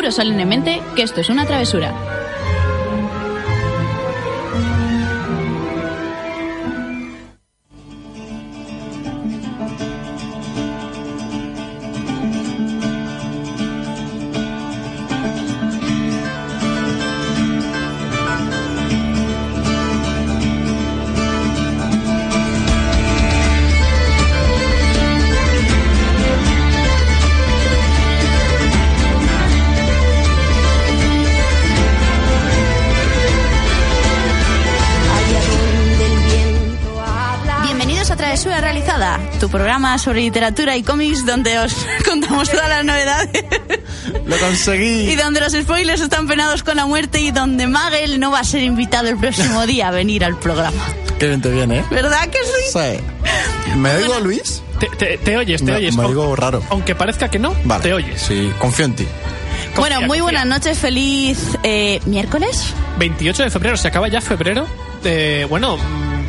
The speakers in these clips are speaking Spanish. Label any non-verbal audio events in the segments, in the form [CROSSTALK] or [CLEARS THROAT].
Juro solemnemente que esto es una travesura. Programa sobre literatura y cómics donde os [LAUGHS] contamos todas las novedades Lo conseguí. y donde los spoilers están penados con la muerte y donde Magel no va a ser invitado el próximo día a venir al programa. Qué bien te viene, ¿eh? ¿Verdad que sí? Sí. ¿Me oigo, Luis? Te, te- te oyes, te Me- oyes. me oigo raro. Aunque parezca que no, Vale. te oyes. Sí, confío en ti. Bueno, muy confía. buenas noches, feliz eh, miércoles. 28 de febrero, se acaba ya febrero. Eh, bueno,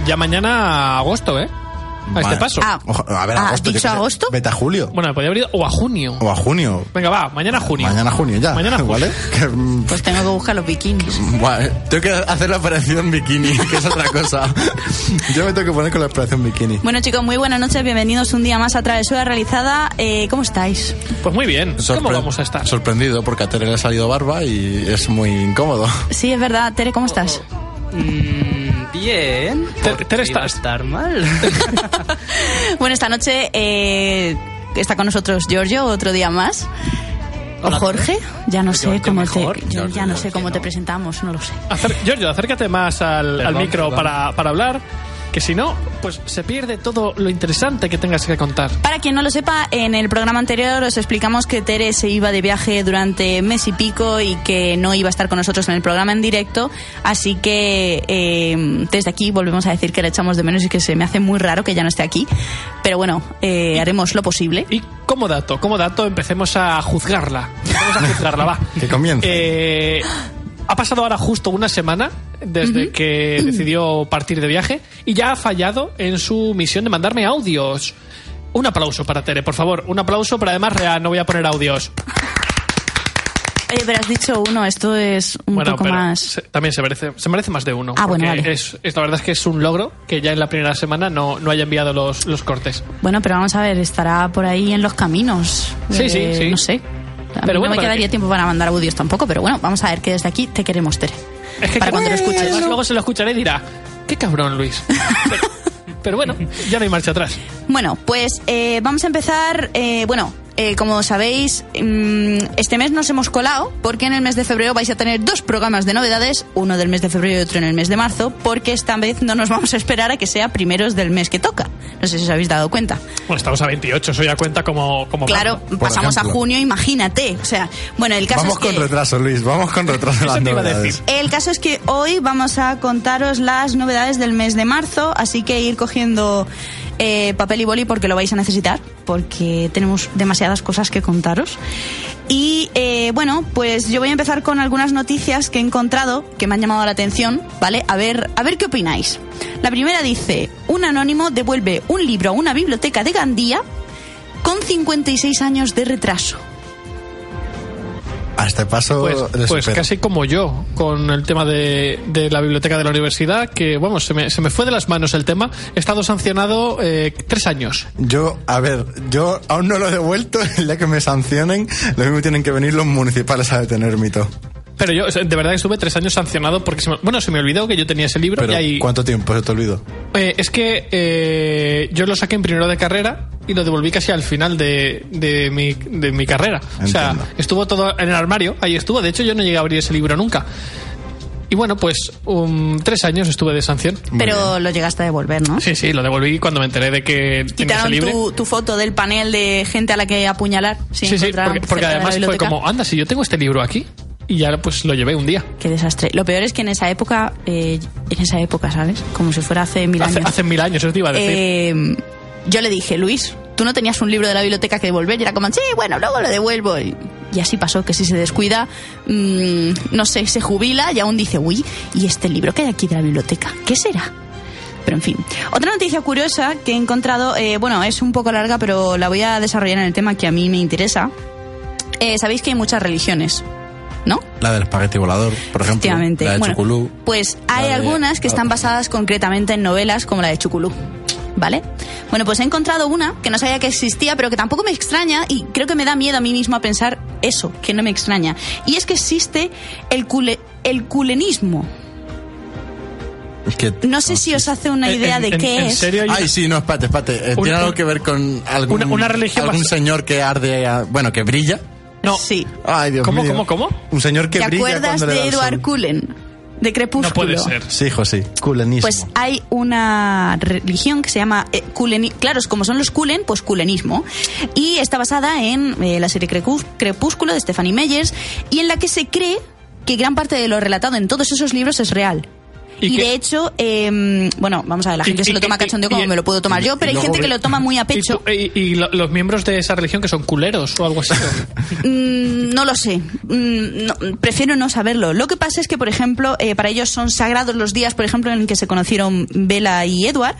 ya mañana agosto, ¿eh? A este paso. Ah, a ver, Ah, agosto. ¿has yo dicho qué sé. agosto? Vete a julio. Bueno, me podría haber ido o a junio. O a junio. Venga, va, mañana junio. Mañana junio ya. Mañana [LAUGHS] junio. ¿Vale? Que, mm, Pues tengo que buscar los bikinis. buah, eh, tengo que hacer la operación bikini, [LAUGHS] que es otra cosa. [LAUGHS] Yo me tengo que poner con la operación bikini. Bueno chicos, muy buenas noches, bienvenidos un día más a Travesura Realizada. Eh, ¿Cómo estáis? Pues muy bien. ¿Cómo Sorpre- vamos a estar? Sorprendido porque a Tere le ha salido barba y es muy incómodo. Sí, es verdad. Tere, ¿cómo estás? Mm, bien. Tere, ¿Por Tere, qué iba a estar mal. [LAUGHS] Bueno, esta noche eh, está con nosotros Giorgio, otro día más. O Hola, Jorge, ya no sé cómo te, yo ya no sé cómo te presentamos, no lo sé. Acer- Giorgio, acércate más al, al micro para, para hablar, que si no, pues se pierde todo lo interesante que tengas que contar. Para quien no lo sepa, en el programa anterior os explicamos que Tere se iba de viaje durante mes y pico y que no iba a estar con nosotros en el programa en directo. Así que eh, desde aquí volvemos a decir que le echamos de menos y que se me hace muy raro que ya no esté aquí. Pero bueno, eh, haremos lo posible. Y como dato, como dato, empecemos a juzgarla. Empecemos a juzgarla, va. [LAUGHS] Que comience. Eh, ha pasado ahora justo una semana desde que [CLEARS THROAT] decidió partir de viaje y ya ha fallado en su misión de mandarme audios. Un aplauso para Tere, por favor. Un aplauso, pero además real, no voy a poner audios. Oye, pero has dicho uno, esto es un bueno, poco pero más... se- también se merece, se merece más de uno. Ah, bueno, vale. Es, es- la verdad es que es un logro que ya en la primera semana no, no haya enviado los, los cortes. Bueno, pero vamos a ver, estará por ahí en los caminos. Sí, sí, sí. No sé. A mí Pero no bueno, me para quedaría que- tiempo para mandar audios tampoco, pero bueno, vamos a ver que desde aquí te queremos, Tere. Es que para cuando lo escuches. Además, luego se lo escucharé y dirá, qué cabrón, Luis. [LAUGHS] Pero, pero bueno, ya no hay marcha atrás. Bueno, pues eh, vamos a empezar. eh, bueno, eh, como sabéis, mm, este mes nos hemos colado porque en el mes de febrero vais a tener dos programas de novedades, uno del mes de febrero y otro en el mes de marzo, porque esta vez no nos vamos a esperar a que sea primeros del mes que toca. No sé si os habéis dado cuenta. Bueno, estamos a 28, eso ya cuenta como... como Claro, pasamos a junio, imagínate. O sea, bueno, el caso Vamos es que... con retraso, Luis. Vamos con retraso [LAUGHS] las te iba a novedades. decir. El caso es que hoy vamos a contaros las novedades del mes de marzo, así que ir cogiendo eh, papel y boli porque lo vais a necesitar, porque tenemos demasiadas cosas que contaros. Y eh, bueno, pues yo voy a empezar con algunas noticias que he encontrado que me han llamado la atención, ¿vale? A ver, a ver qué opináis. La primera dice, un anónimo devuelve un libro a una biblioteca de Gandía con 56 años de retraso. A este paso Pues, pues casi como yo, con el tema de, de la biblioteca de la universidad, que vamos, se me, se me fue de las manos el tema. He estado sancionado eh, tres años. Yo, a ver, yo aún no lo he devuelto. [LAUGHS] El día que me sancionen, lo mismo tienen que venir los municipales a detener mito. Pero yo, de verdad que estuve tres años sancionado porque, se me- bueno, se me olvidó que yo tenía ese libro Pero, y ahí... ¿cuánto tiempo se te olvidó? Eh, es que eh, yo lo saqué en primero de carrera y lo devolví casi al final de, de, mi, de mi carrera. O sea, Entiendo. estuvo todo en el armario, ahí estuvo. De hecho, yo no llegué a abrir ese libro nunca. Y bueno, pues um, tres años estuve de sanción. Pero lo llegaste a devolver, ¿no? Sí, sí, lo devolví cuando me enteré de que Quitaron libre. tu, tu foto del panel de gente a la que apuñalar. sin Sí, sí, porque, porque además fue como, anda, si yo tengo este libro aquí. Y ya pues lo llevé un día. Qué desastre. Lo peor es que en esa época, eh, en esa época, ¿sabes? Como si fuera hace mil Hace, años. hace mil años, eso te iba a decir. Eh, yo le dije, Luis, tú no tenías un libro de la biblioteca que devolver. Y era como, sí, bueno, luego lo devuelvo. Y, y así pasó, que si se descuida, mm, no sé, se jubila y aún dice, uy, ¿y este libro que hay aquí de la biblioteca? ¿Qué será? Pero en fin. Otra noticia curiosa que he encontrado, eh, bueno, es un poco larga, pero la voy a desarrollar en el tema que a mí me interesa. Eh, Sabéis que hay muchas religiones, ¿no? La del espagueti volador, por ejemplo. Efectivamente. La de Bueno, Chuculú. Pues hay de- algunas que están basadas concretamente en novelas como la de Chuculú. ¿Vale? Bueno, pues he encontrado una que no sabía que existía, pero que tampoco me extraña y creo que me da miedo a mí mismo a pensar eso, que no me extraña. Y es que existe el, cule- el culenismo. Que- No sé si os hace una En- idea en- de en- qué en es. serio, hay una- Ay, sí, no, espérate, espérate. Eh, Una- ¿Tiene algo que ver con algún, una- una religión algún señor que arde, a- bueno, que brilla? No. Sí. Ay, Dios ¿Cómo, mío. cómo, cómo? Un señor que ¿Te brilla acuerdas cuando le da de Edward. Cullen? De Crepúsculo. No puede ser. Sí, hijo, sí. Pues hay una religión que se llama eh, Claro, es como son los Kulen, pues Kulenismo. Y está basada en eh, la serie Crepús- Crepúsculo de Stephanie Meyers y en la que se cree que gran parte de lo relatado en todos esos libros es real. ¿Y de hecho, eh, bueno, vamos a ver, la Y- gente se y- lo toma cachondeo como me lo puedo tomar yo, pero hay gente que lo toma muy a ¿Y, pecho. tú- y- y lo- los miembros de esa religión que son culeros o algo así? [LAUGHS] Mm, no lo sé. Mm, no, prefiero no saberlo. Lo que pasa es que, por ejemplo, eh, para ellos son sagrados los días, por ejemplo, en que se conocieron Bella y Edward,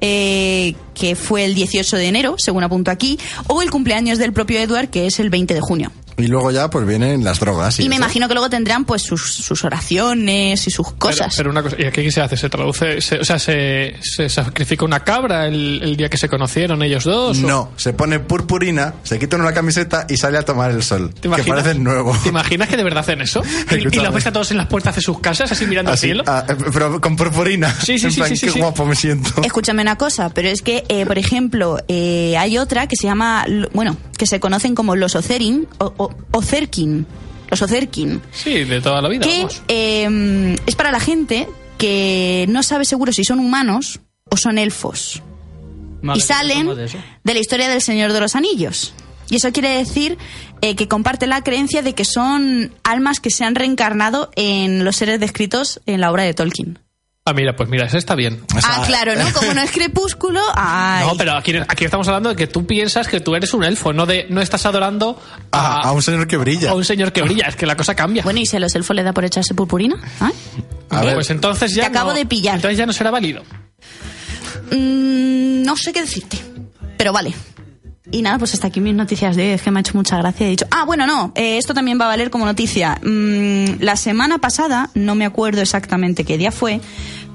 eh, que fue el 18 de enero, según apunto aquí, o el cumpleaños del propio Edward, que es el 20 de junio. Y luego ya pues vienen las drogas. Y me eso. imagino que luego tendrán pues sus, sus oraciones y sus cosas. Pero, pero una cosa, ¿y aquí qué se hace? ¿Se traduce? se- o sea, se, se sacrifica una cabra el, el día que se conocieron ellos dos? o- No, se pone purpurina, se quita una camiseta y sale a tomar el sol. ¿Te que imaginas? parece nuevo. ¿Te imaginas que de verdad hacen eso? [LAUGHS] Y, y los ves a todos en las puertas de sus casas, así mirando Así, al cielo. ah, eh, pero con purpurina. Sí, sí, En sí, plan, sí, sí, qué sí. guapo me siento. Escúchame una cosa, pero es que, eh, por ejemplo, eh, hay otra que se llama, bueno, que se conocen como los Ocerin, o, o- Ocerkin, los Ocerkin, Sí, de toda la vida. que vamos. eh, es para la gente que no sabe seguro si son humanos o son elfos. Y salen de la historia del Señor de los Anillos. Y eso quiere decir eh, que comparte la creencia de que son almas que se han reencarnado en los seres descritos en la obra de Tolkien. Ah, mira, pues mira, ese está bien. O sea, ah, claro, ¿no? Como no es crepúsculo, [LAUGHS] ay. No, pero aquí, aquí estamos hablando de que tú piensas que tú eres un elfo, no de no estás adorando A, a un señor que brilla. a un señor que brilla. Es que la cosa cambia. Bueno, ¿y si a los elfos le da por echarse purpurina? ¿Ay? A ver, pues entonces ya Te acabo no- de pillar. Entonces ya no será válido. Mm, no sé qué decirte, pero vale. Y nada, pues hasta aquí mis noticias de hoy. Es que me ha hecho mucha gracia. He dicho, ah, bueno, no, eh, esto también va a valer como noticia. Mm, la semana pasada, no me acuerdo exactamente qué día fue,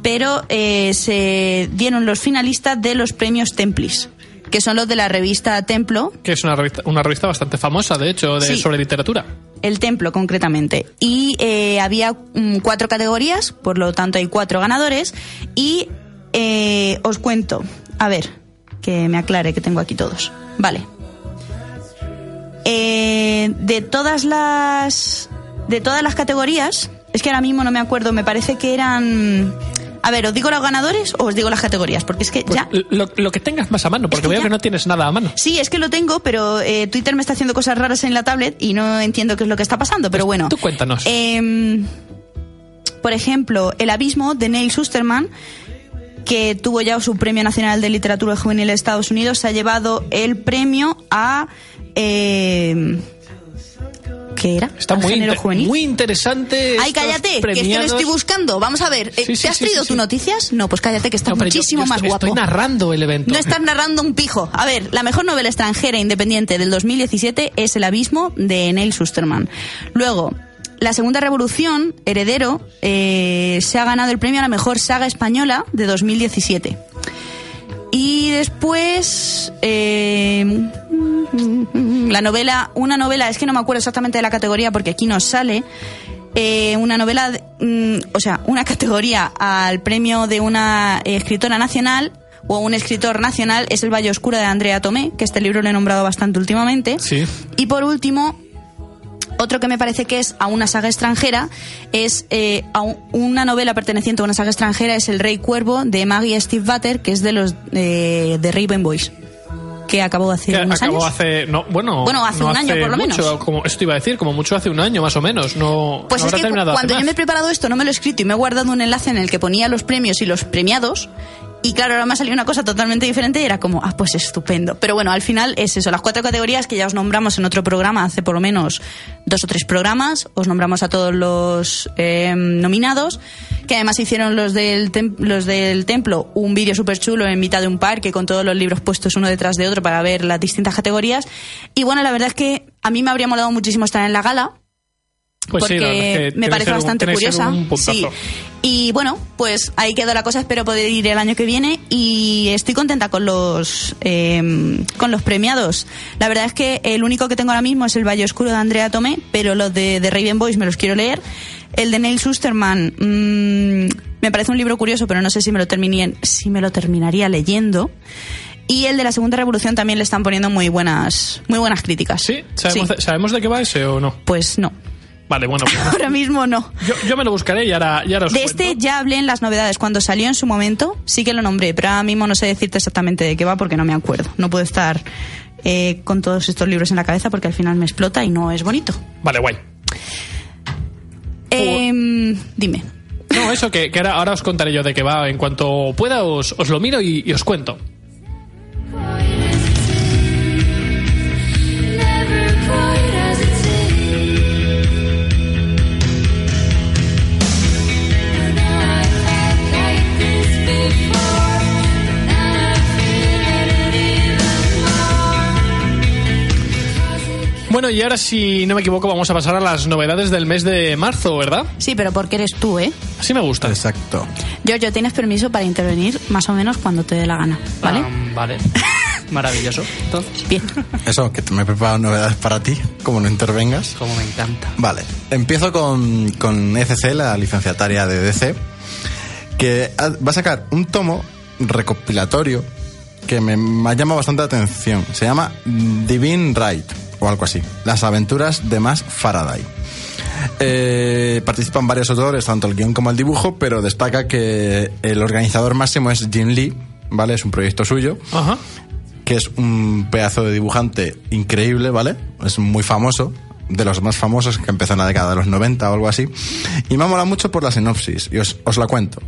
pero eh, se dieron los finalistas de los premios Templis, que son los de la revista Templo, Que es una revista, una revista bastante famosa, de hecho, de, Sí. sobre literatura. el Templo concretamente. Y eh, había mm, cuatro categorías, por lo tanto hay cuatro ganadores. Y eh, os cuento, a ver, que me aclare que tengo aquí todos. Vale. Eh, de todas las de todas las categorías, es que ahora mismo no me acuerdo, me parece que eran a ver, ¿os digo los ganadores o os digo las categorías? Porque es que Pues ya lo, lo que tengas más a mano, porque que veo ya- que no tienes nada a mano. Sí, es que lo tengo, pero eh, Twitter me está haciendo cosas raras en la tablet y no entiendo qué es lo que está pasando, pero bueno. tú cuéntanos. Em, por ejemplo, El Abismo de Neil Susterman, que tuvo ya su Premio Nacional de Literatura Juvenil de Estados Unidos, se ha llevado el premio a... em, ¿Qué era? Está ¿Al muy, inter- juvenil? muy interesante. Ay, cállate, que es que lo estoy buscando. Vamos a ver, eh, Sí, sí, ¿te has sí, traído tus noticias? No, pues cállate, que No, yo- muchísimo yo más estoy, guapo. Estoy narrando el evento. No estás narrando un pijo. A ver, la mejor novela extranjera independiente del 2017 es El Abismo de Neil Susterman. Luego, La Segunda Revolución, Heredero, eh, se ha ganado el premio a la mejor saga española de 2017. Y después, eh, la novela, una novela, es que no me acuerdo exactamente de la categoría porque aquí nos sale, eh, una novela, mm, o sea, una [LAUGHS] categoría al premio de una escritora nacional o un escritor nacional es El Valle Oscuro de Andrea Tomé, que este libro lo he nombrado bastante últimamente. Sí. Y por último, otro que me parece que es a una saga extranjera es eh, a un- una novela perteneciente a una saga extranjera es El Rey Cuervo de Maggie Steve Butter, que es de los eh, de Raven Boys, que acabó hace Que unos acabó años. hace. No, bueno, Bueno, hace no un año, por lo mucho, menos. Como, eso te iba a decir, como mucho hace un año más o menos. No, Pues no es habrá que terminado cuando yo más. me he preparado esto no me lo he escrito y me he guardado un enlace en el que ponía los premios y los premiados. Y claro, ahora me ha salido una cosa totalmente diferente y era como, ah, pues estupendo. Pero bueno, al final es eso, las cuatro categorías que ya os nombramos en otro programa hace por lo menos dos o tres programas. Os nombramos a todos los eh, nominados, que además hicieron los del, los del templo un vídeo súper chulo en mitad de un parque con todos los libros puestos uno detrás de otro para ver las distintas categorías. Y bueno, la verdad es que a mí me habría molado muchísimo estar en la gala Pues porque verdad me parece un- bastante curiosa. Sí. Y bueno, pues ahí quedó la cosa. Espero poder ir el año que viene y estoy contenta con los eh, con los premiados. La verdad es que el único que tengo ahora mismo es el Valle Oscuro de Andrea Tomé, pero los de, de Raven Boys me los quiero leer. El de Neil Susterman mm, me parece un libro curioso, pero no sé si me lo terminé, si me lo terminaría leyendo. Y el de la Segunda Revolución también le están poniendo muy buenas muy buenas críticas. ¿Sí? ¿Sabemos, Sí. De, ¿Sabemos de qué va ese o no? Pues no. Vale, bueno. pues Ahora mismo no. yo, yo me lo buscaré y ahora, y ahora os De cuento. este ya hablé en las novedades. Cuando salió en su momento, sí que lo nombré, pero ahora mismo no sé decirte exactamente de qué va porque no me acuerdo. No puedo estar eh, con todos estos libros en la cabeza porque al final me explota y no es bonito. Vale, guay. Em, dime. No, eso que, que ahora, ahora os contaré yo de qué va. En cuanto pueda, os, os lo miro y, y os cuento. Bueno, y ahora, si no me equivoco, vamos a pasar a las novedades del mes de marzo, ¿verdad? Sí, pero porque eres tú, ¿eh? Así me gusta. Exacto. Giorgio, tienes permiso para intervenir más o menos cuando te dé la gana, ¿vale? Ah, vale. [LAUGHS] Maravilloso. Entonces, Bien. Eso, que me he preparado novedades para ti, como no intervengas. como me encanta. Vale, empiezo con, con ECC, la licenciataria de DC, que ha- va a sacar un tomo recopilatorio que me, me ha llamado bastante la atención. Se llama Divine Right, o algo así. Las aventuras de Max Faraday. Eh, participan varios autores, tanto el guion como el dibujo, pero destaca que el organizador máximo es Jim Lee, ¿vale? Es un proyecto suyo Ajá. que es un pedazo de dibujante increíble, ¿vale? Es muy famoso, de los más famosos que empezó en la década de los 90 o algo así. Y me ha molado mucho por la sinopsis, y os, os la cuento.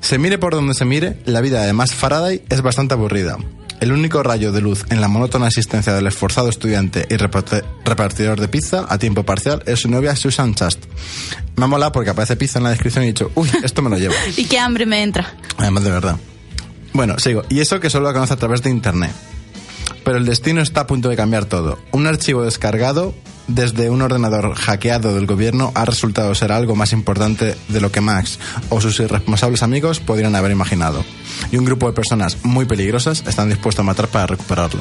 Se mire por donde se mire, la vida de Max Faraday es bastante aburrida. El único rayo de luz en la monótona existencia del esforzado estudiante y repartidor de pizza a tiempo parcial es su novia Susan Chast. Me ha molado porque aparece pizza en la descripción y he dicho, uy, esto me lo llevo. [LAUGHS] Y qué hambre me entra. Además, de verdad. Bueno, sigo. Y eso que solo lo conoce a través de Internet. Pero el destino está a punto de cambiar todo. Un archivo descargado desde un ordenador hackeado del gobierno ha resultado ser algo más importante de lo que Max o sus irresponsables amigos podrían haber imaginado. Y un grupo de personas muy peligrosas están dispuestos a matar para recuperarlo.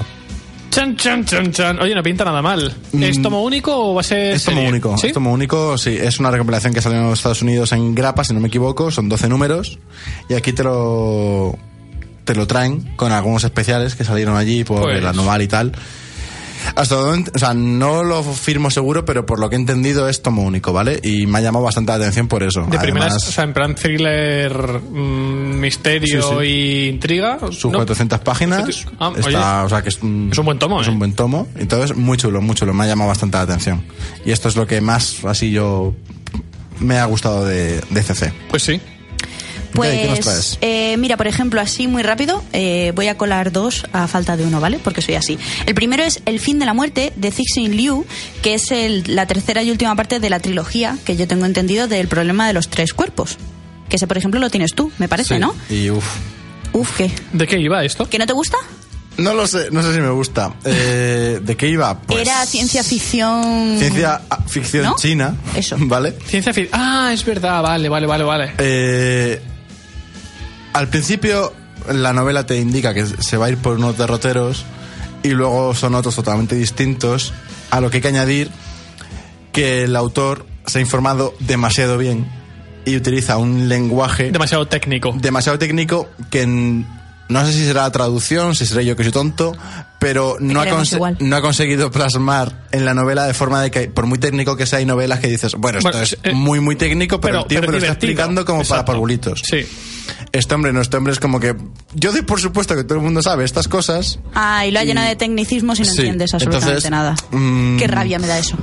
Chan, chan, chan, chan. Oye, no pinta nada mal. ¿Es Mm. tomo único o va a ser Es tomo serie? único. ¿Sí? Es tomo único, sí. Es una recopilación que salió en los Estados Unidos en grapa, si no me equivoco. Son 12 números. Y aquí te lo, te lo traen con algunos especiales que salieron allí por Pues- el anual y tal. Hasta donde, o sea, no lo firmo seguro, pero por lo que he entendido es tomo único, ¿vale? Y me ha llamado bastante la atención por eso. De primeras, o sea, en plan thriller, mm, misterio Sí, sí. y intriga. sus ¿no? 400 páginas. Ah, está, o sea, que es un, Es un buen tomo, Es ¿eh? un buen tomo. Entonces, muy chulo, muy chulo. Me ha llamado bastante la atención. Y esto es lo que más, así yo, me ha gustado de, de CC. Pues sí. ¿Qué- qué nos Pues, traes? eh, mira, por ejemplo, así muy rápido, eh, voy a colar dos a falta de uno, ¿vale? Porque soy así. El primero es El fin de la muerte de Cixin Liu, que es el- la tercera y última parte de la trilogía que yo tengo entendido del problema de los tres cuerpos. Que ese, por ejemplo, lo tienes tú, me parece, Sí. ¿no? Y uff. Uf, ¿qué? ¿De qué iba esto? ¿Que no te gusta? No lo sé, no sé si me gusta. Eh, ¿De qué iba? Pues, Era ciencia ficción. Ciencia ah, ficción ¿No? china. Eso. [LAUGHS] ¿Vale? Ciencia ficción. Ah, es verdad, vale, vale, vale, vale. Eh, al principio la novela te indica que se va a ir por unos derroteros y luego son otros totalmente distintos, a lo que hay que añadir que el autor se ha informado demasiado bien y utiliza un lenguaje Demasiado técnico. demasiado técnico que n- no sé si será la traducción, si seré yo que soy tonto, pero no ha, no conseguido plasmar en la novela de forma de que, por muy técnico que sea, hay novelas que dices, bueno, esto Bueno, es eh, muy, muy técnico, pero, pero- el tío pero me lo está explicando como para parvulitos. Sí. Este hombre no, este hombre es como que. Yo doy por supuesto que todo el mundo sabe estas cosas. Ah, y lo ha llenado de tecnicismos y no Sí, entiendes absolutamente entonces, nada. mm, Qué rabia me da eso.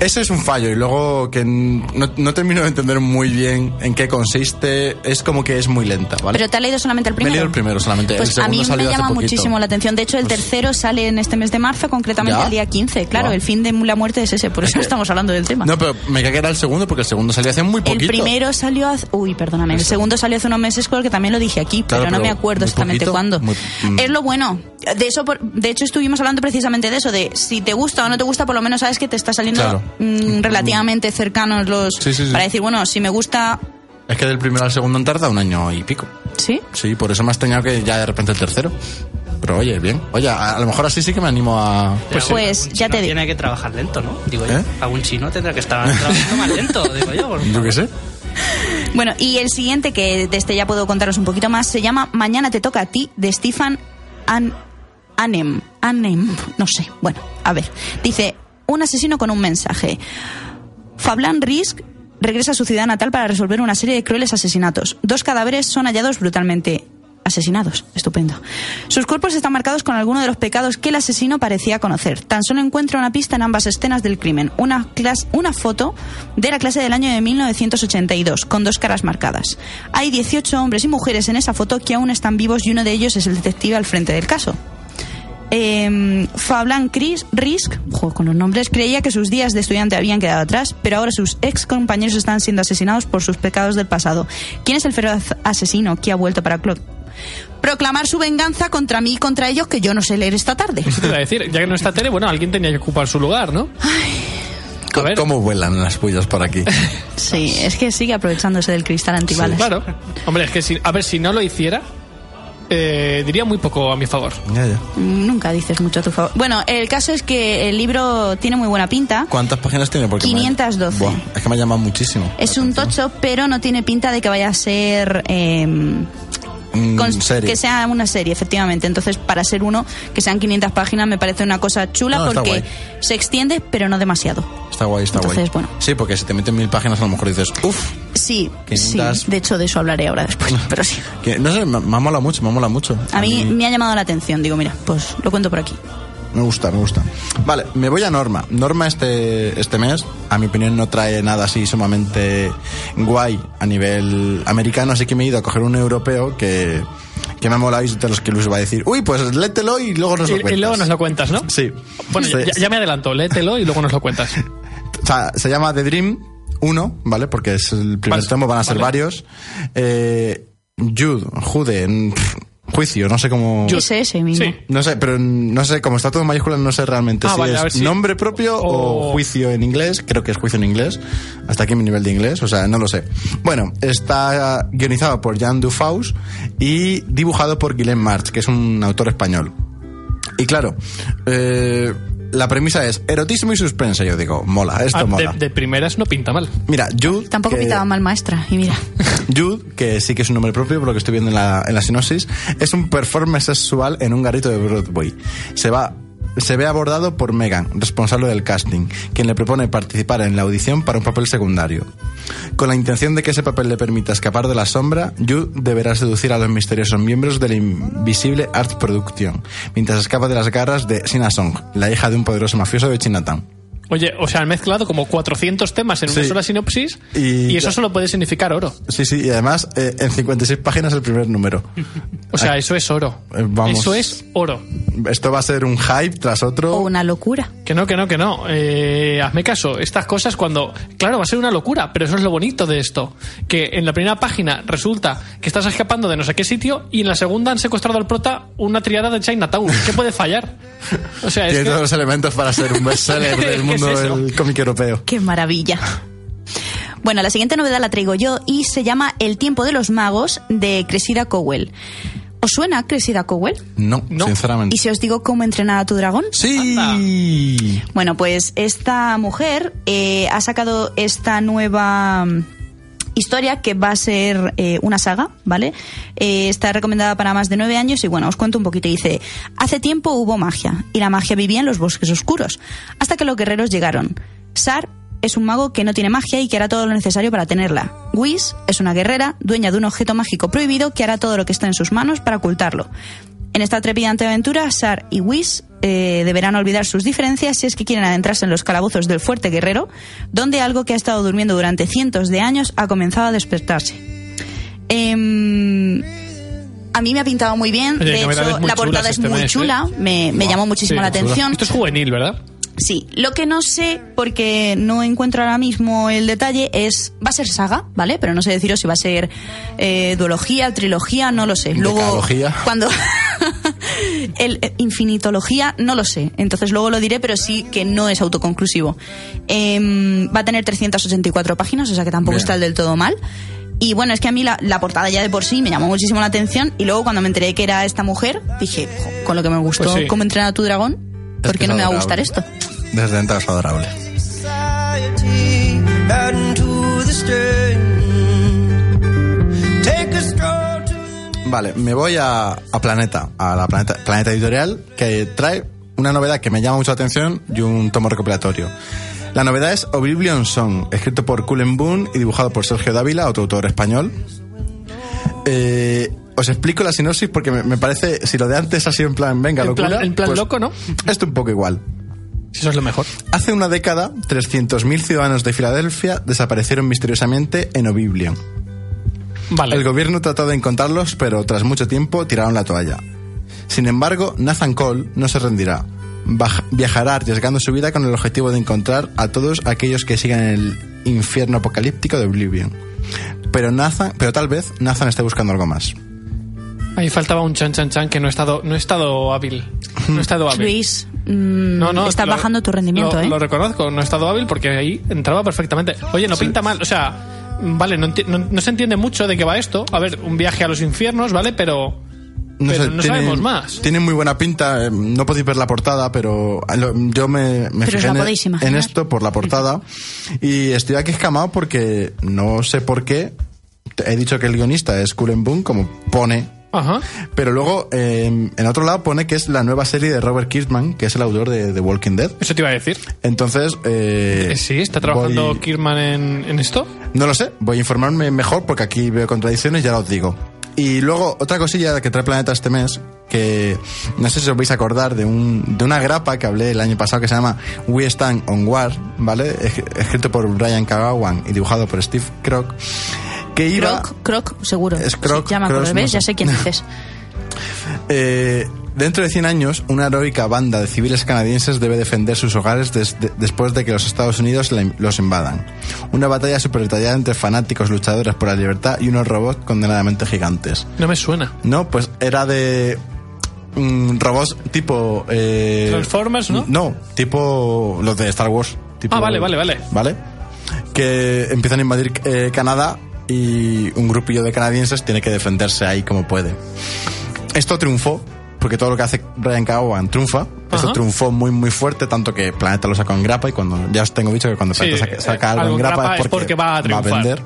Ese es un fallo y luego que no, no termino de entender muy bien en qué consiste. Es como que es muy lenta, ¿vale? ¿Pero te has leído solamente el Me he primero? leído el primero solamente. Pues el segundo a mí me salió llama muchísimo la atención. De hecho, el Pues- tercero sale en este mes de marzo, concretamente ¿Ya? el día 15. Claro, el fin de la muerte es ese, por eso estamos hablando del tema. No, pero me cae que era el segundo porque el segundo salió hace muy poquito. El primero salió hace... Uy, perdóname. El segundo salió hace unos meses porque también lo dije aquí, Claro, pero no me acuerdo exactamente poquito, cuándo. muy- mm. Es lo bueno. De eso, por- de hecho, estuvimos hablando precisamente de eso, de si te gusta o no te gusta, por lo menos sabes que te está saliendo Claro. mm, relativamente cercanos los... Sí, sí, sí. Para decir, bueno, si me gusta... Es que del primero al segundo han tardado un año y pico. ¿Sí? Sí, por eso me ha extrañado que ya de repente el tercero. Pero oye, bien. Oye, a, a lo mejor así sí que me animo a. Pues, Pues, ya te digo. Tiene que trabajar lento, ¿no? Digo yo. ¿Eh? Algún chino tendrá que estar trabajando más lento, [LAUGHS] digo yo. por Yo qué sé. [LAUGHS] Bueno, y el siguiente, que de este ya puedo contaros un poquito más, se llama Mañana te toca a ti, de Stefan An Anem. Anem, no sé. Bueno, a ver. Dice, un asesino con un mensaje. Fablan Risk regresa a su ciudad natal para resolver una serie de crueles asesinatos. Dos cadáveres son hallados brutalmente asesinados. Estupendo. Sus cuerpos están marcados con alguno de los pecados que el asesino parecía conocer. Tan solo encuentra una pista en ambas escenas del crimen. Una, una foto de la clase del año de 1982, con dos caras marcadas. Hay 18 hombres y mujeres en esa foto que aún están vivos y uno de ellos es el detective al frente del caso. Eh, Fablan Chris Risk, con los nombres, creía que sus días de estudiante habían quedado atrás, pero ahora sus ex compañeros están siendo asesinados por sus pecados del pasado. ¿Quién es el feroz asesino que ha vuelto para clo- proclamar su venganza contra mí y contra ellos que yo no sé leer esta tarde? Eso te iba a decir, ya que no está Tere, bueno, alguien tenía que ocupar su lugar, ¿no? A ver. ¿Cómo vuelan las pullas por aquí? Sí, es que sigue aprovechándose del cristal antibalas. Claro. Hombre, es que si, a ver, si no lo hiciera, eh, diría muy poco a mi favor. ya, ya. Nunca dices mucho a tu favor. Bueno, el caso es que el libro tiene muy buena pinta. ¿Cuántas páginas tiene? Porque me- 512. Buah, es que me ha llamado muchísimo. Es un tocho, pero no tiene pinta de que vaya a ser... eh, Mm, con- serie. que sea una serie, efectivamente. Entonces, para ser uno, que sean 500 páginas, me parece una cosa chula No, porque se extiende, pero no demasiado. Está guay, está Entonces, guay. bueno. Sí, porque si te meten mil páginas a lo mejor dices, uff. Sí, 500. sí. De hecho, de eso hablaré ahora después, [LAUGHS] pero sí. Que, no sé, me, me ha molado mucho, me ha molado mucho. A mí me ha llamado la atención. Digo, mira, pues lo cuento por aquí. Me gusta, me gusta. Vale, me voy a Norma. Norma este, este mes, a mi opinión, no trae nada así sumamente guay a nivel americano, así que me he ido a coger un europeo que, que me ha molado y de los que Luis va a decir, uy, pues léetelo y luego nos lo Y, y cuentas. luego nos lo cuentas, ¿no? Sí. Bueno, ya, ya me adelanto, léetelo y luego nos lo cuentas. O sea, se llama The Dream 1, ¿vale? Porque es el primer Vale, tomo, van a ser vale. varios. Eh, Jude, Jude, pff, juicio, no sé cómo... Jude. Es ese mismo. Sí. No sé, pero no sé, como está todo en mayúsculas, no sé realmente Ah, si es si- nombre propio o... o- juicio en inglés. Creo que es juicio en inglés. Hasta aquí mi nivel de inglés, o sea, no lo sé. Bueno, está guionizado por Jan Dufaus y dibujado por Guillem March, que es un autor español. Y claro, eh, la premisa es erotismo y suspense. Yo digo, mola, esto Ah, de, mola. de primeras no pinta mal. Mira, Jude. Tampoco que- pintaba mal maestra. Y mira. [LAUGHS] Jude, que sí que es un nombre propio, por lo que estoy viendo en la, en la sinopsis, es un performance sexual en un garito de Broadway. Se va se ve abordado por Megan, responsable del casting, quien le propone participar en la audición para un papel secundario. Con la intención de que ese papel le permita escapar de la sombra, Jude deberá seducir a los misteriosos miembros de la invisible Art Production, mientras escapa de las garras de Sina Song, la hija de un poderoso mafioso de Chinatown. Oye, o sea, han mezclado como 400 temas en una Sí. sola sinopsis Y- y, eso solo puede significar oro. Sí, sí, y además eh, en 56 páginas el primer número. [LAUGHS] O sea, eso es oro. Eh, vamos. Eso es oro. Esto va a ser un hype tras otro. O una locura. Que no, que no, que no. Eh, hazme caso. Estas cosas cuando... Claro, va a ser una locura, pero eso es lo bonito de esto. Que en la primera página resulta que estás escapando de no sé qué sitio y en la segunda han secuestrado al prota una triada de Chinatown. ¿Qué puede fallar? [LAUGHS] O sea, es Tiene que... todos los elementos para ser un [LAUGHS] bestseller ¿Qué del es mundo del cómic europeo. ¡Qué maravilla! Bueno, la siguiente novedad la traigo yo y se llama El tiempo de los magos de Cressida Cowell. ¿Os suena Cressida Cowell? No, No. sinceramente. ¿Y si os digo cómo entrenar a tu dragón? Sí. Bueno, pues esta mujer eh, ha sacado esta nueva historia que va a ser eh, una saga, ¿vale? Eh, está recomendada para más de nueve años y bueno, os cuento un poquito. Dice, hace tiempo hubo magia y la magia vivía en los bosques oscuros, hasta que los guerreros llegaron. Sar es un mago que no tiene magia y que hará todo lo necesario para tenerla. Whis es una guerrera, dueña de un objeto mágico prohibido que hará todo lo que está en sus manos para ocultarlo. En esta trepidante aventura, Sar y Whis eh, deberán olvidar sus diferencias si es que quieren adentrarse en los calabozos del fuerte guerrero, donde algo que ha estado durmiendo durante cientos de años ha comenzado a despertarse. Em, a mí me ha pintado muy bien, Oye, de hecho la portada es muy chula, me, llamó muchísimo Sí, la atención. Esto es juvenil, ¿verdad? Sí, lo que no sé, porque no encuentro ahora mismo el detalle, es. Va a ser saga, ¿vale? Pero no sé deciros si va a ser eh, duología, trilogía, no lo sé. Luego. Decalogía. Cuando. [LAUGHS] el eh, infinitología, no lo sé. Entonces luego lo diré, pero sí que no es autoconclusivo. Em, va a tener 384 páginas, o sea que tampoco Bien. está del todo mal. Y bueno, es que a mí la, la portada ya de por sí me llamó muchísimo la atención. Y luego cuando me enteré que era esta mujer, dije, "Jo, con lo que me gustó Pues sí. cómo entrenar a tu dragón, ¿por qué no me va a gustar esto? Desde dentro es adorable. Vale, me voy a, a Planeta, a la Planeta, Planeta Editorial, que trae una novedad que me llama mucho la atención y un tomo recopilatorio. La novedad es Oblivion Song, escrito por Cullen Boone y dibujado por Sergio Dávila, otro autor español. Eh, os explico la sinopsis porque me, me parece, si lo de antes ha sido en plan, venga, En plan- locura. en plan pues loco, ¿no? Esto un poco igual. Si eso es lo mejor. Hace una década, 300.000 ciudadanos de Filadelfia desaparecieron misteriosamente en Oblivion. Vale. El gobierno trató de encontrarlos, pero tras mucho tiempo tiraron la toalla. Sin embargo, Nathan Cole no se rendirá. Viajará arriesgando su vida con el objetivo de encontrar a todos aquellos que sigan en el infierno apocalíptico de Oblivion. Pero Nathan, pero tal vez Nathan esté buscando algo más. Ahí faltaba un chan chan chan que no he estado, no he estado hábil. No he estado hábil. Luis, mm, No, no, está lo- bajando tu rendimiento, lo, ¿eh? Lo reconozco, no he estado hábil porque ahí entraba perfectamente. Oye, no pinta mal, o sea, vale, no, no- no se entiende mucho de qué va esto. A ver, un viaje a los infiernos, ¿vale? Pero, pero no tiene- sabemos más. Tiene muy buena pinta. eh, No podéis ver la portada, pero lo- yo me, me fijé en, podéis en esto por la portada y estoy aquí escamado porque no sé por qué. He dicho que el guionista es Cullen Boone, como pone Ajá. Pero luego, eh, en otro lado, pone que es la nueva serie de Robert Kirkman, que es el autor de The Walking Dead. Eso te iba a decir. Entonces, eh, Eh, Sí, está trabajando voy- Kirman en, en esto. No lo sé, voy a informarme mejor porque aquí veo contradicciones y ya lo os digo. Y luego, otra cosilla que trae Planeta este mes, que no sé si os vais a acordar de, un, de una grapa que hablé el año pasado que se llama We Stand on War, ¿vale? Es- Escrito por Brian Kagawan y dibujado por Steve Kroc. Que iba... Croc, Croc, seguro. Es Croc, Sí, ya me acuerdo, Croc, ¿ves? no sé. Ya sé quién dices. [LAUGHS] Eh, dentro de 100 años, una heroica banda de civiles canadienses debe defender sus hogares después de que los Estados Unidos los invadan. Una batalla super detallada entre fanáticos luchadores por la libertad y unos robots condenadamente gigantes. No me suena. No, pues era de mm, robots tipo... eh, Transformers, ¿no? No, tipo los de Star Wars. tipo- Ah, vale, vale, vale. ¿Vale? Que empiezan a invadir eh, Canadá y un grupillo de canadienses tiene que defenderse ahí como puede. Esto triunfó, porque todo lo que hace Brian Cowan triunfa. Ajá. triunfó muy, muy fuerte, tanto que Planeta lo sacó en grapa y cuando ya os tengo dicho que cuando Sí, Planeta saca, saca eh, algo algo en grapa, es porque, porque va a triunfar. vender.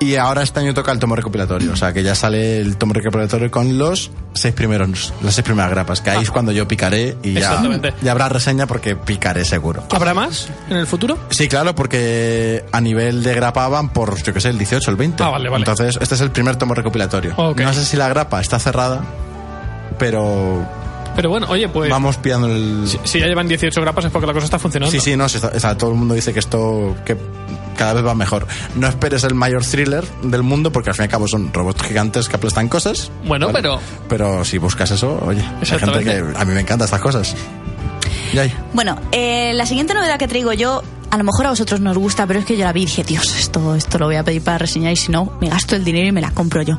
Y ahora este año toca el tomo recopilatorio, o sea que ya sale el tomo recopilatorio con los seis primeros, las seis primeras grapas, que ahí es cuando yo picaré y ya, ya habrá reseña porque picaré seguro. ¿Habrá más en el futuro? Sí, claro, porque a nivel de grapa van por, yo qué sé, el 18 el 20. Ah, vale, vale. Entonces, este es el primer tomo recopilatorio. Ok. No sé si la grapa está cerrada, pero Pero bueno, oye, pues. vamos pillando el... Si, si ya llevan 18 grapas es porque la cosa está funcionando. Sí, sí, no, sí, está- o sea, todo el mundo dice que esto que cada vez va mejor. No esperes el mayor thriller del mundo porque al fin y al cabo son robots gigantes que aplastan cosas. Bueno, pero- Pero si buscas eso, oye, hay gente que a mí me encantan estas cosas. Y ahí. Bueno, eh, la siguiente novedad que traigo yo, a lo mejor a vosotros nos gusta, pero es que yo la vi y dije, Dios, esto, esto lo voy a pedir para reseñar y si no, me gasto el dinero y me la compro yo.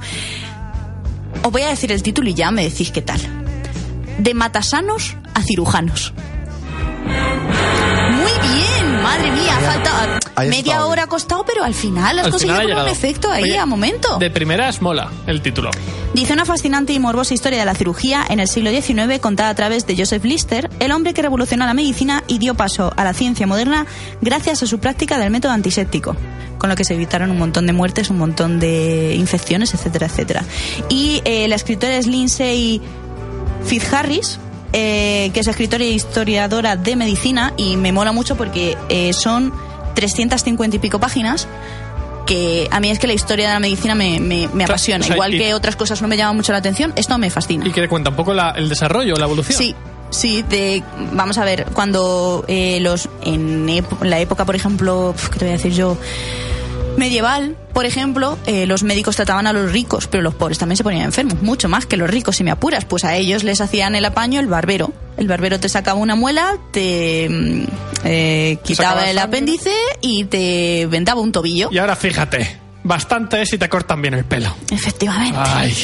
Os voy a decir el título y ya me decís qué tal. De matasanos a cirujanos. Muy bien, madre mía, falta... Ahí Media hora costado, pero al final has Al conseguido final ha un efecto ahí Oye, a momento. De primeras mola el título. Dice una fascinante y morbosa historia de la cirugía en el siglo XIX contada a través de Joseph Lister, el hombre que revolucionó la medicina y dio paso a la ciencia moderna gracias a su práctica del método antiséptico, con lo que se evitaron un montón de muertes, un montón de infecciones, etcétera, etcétera. Y eh, la escritora es Lindsay Fitzharris, eh, que es escritora e historiadora de medicina y me mola mucho porque eh, son 350 y pico páginas que a mí es que la historia de la medicina me, me- me apasiona. o sea, Igual y- que otras cosas no me llaman mucho la atención, esto me fascina. Y que le cuenta un poco la- el desarrollo, la evolución. Sí, sí, de, vamos a ver, cuando eh, los en la época, por ejemplo, ¿qué te voy a decir yo? Medieval, por ejemplo, eh, los médicos trataban a los ricos, pero los pobres también se ponían enfermos, mucho más que los ricos, si me apuras. Pues a ellos les hacían el apaño el barbero. El barbero te sacaba una muela, te mm, eh, quitaba el apéndice y te vendaba un tobillo. Y ahora fíjate, bastante es si te cortan bien el pelo. Efectivamente. Ay.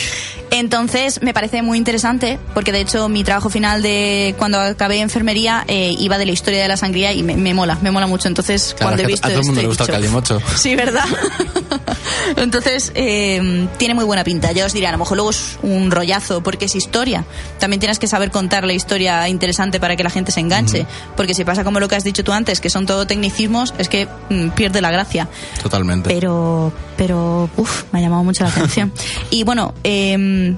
Entonces me parece muy interesante porque de hecho mi trabajo final de cuando acabé enfermería eh, iba de la historia de la sangría y me, me mola, me mola mucho. Entonces Claro, cuando he visto a todo el mundo le gusta el calimocho. [LAUGHS] Sí, ¿verdad? [LAUGHS] Entonces eh, tiene muy buena pinta. Ya os diré, a lo mejor luego es un rollazo porque es historia. También tienes que saber contar la historia interesante para que la gente se enganche. Porque si pasa como lo que has dicho tú antes, que son todo tecnicismos, es que mm, pierde la gracia Totalmente. pero pero uf, me ha llamado mucho la atención [LAUGHS] y bueno em,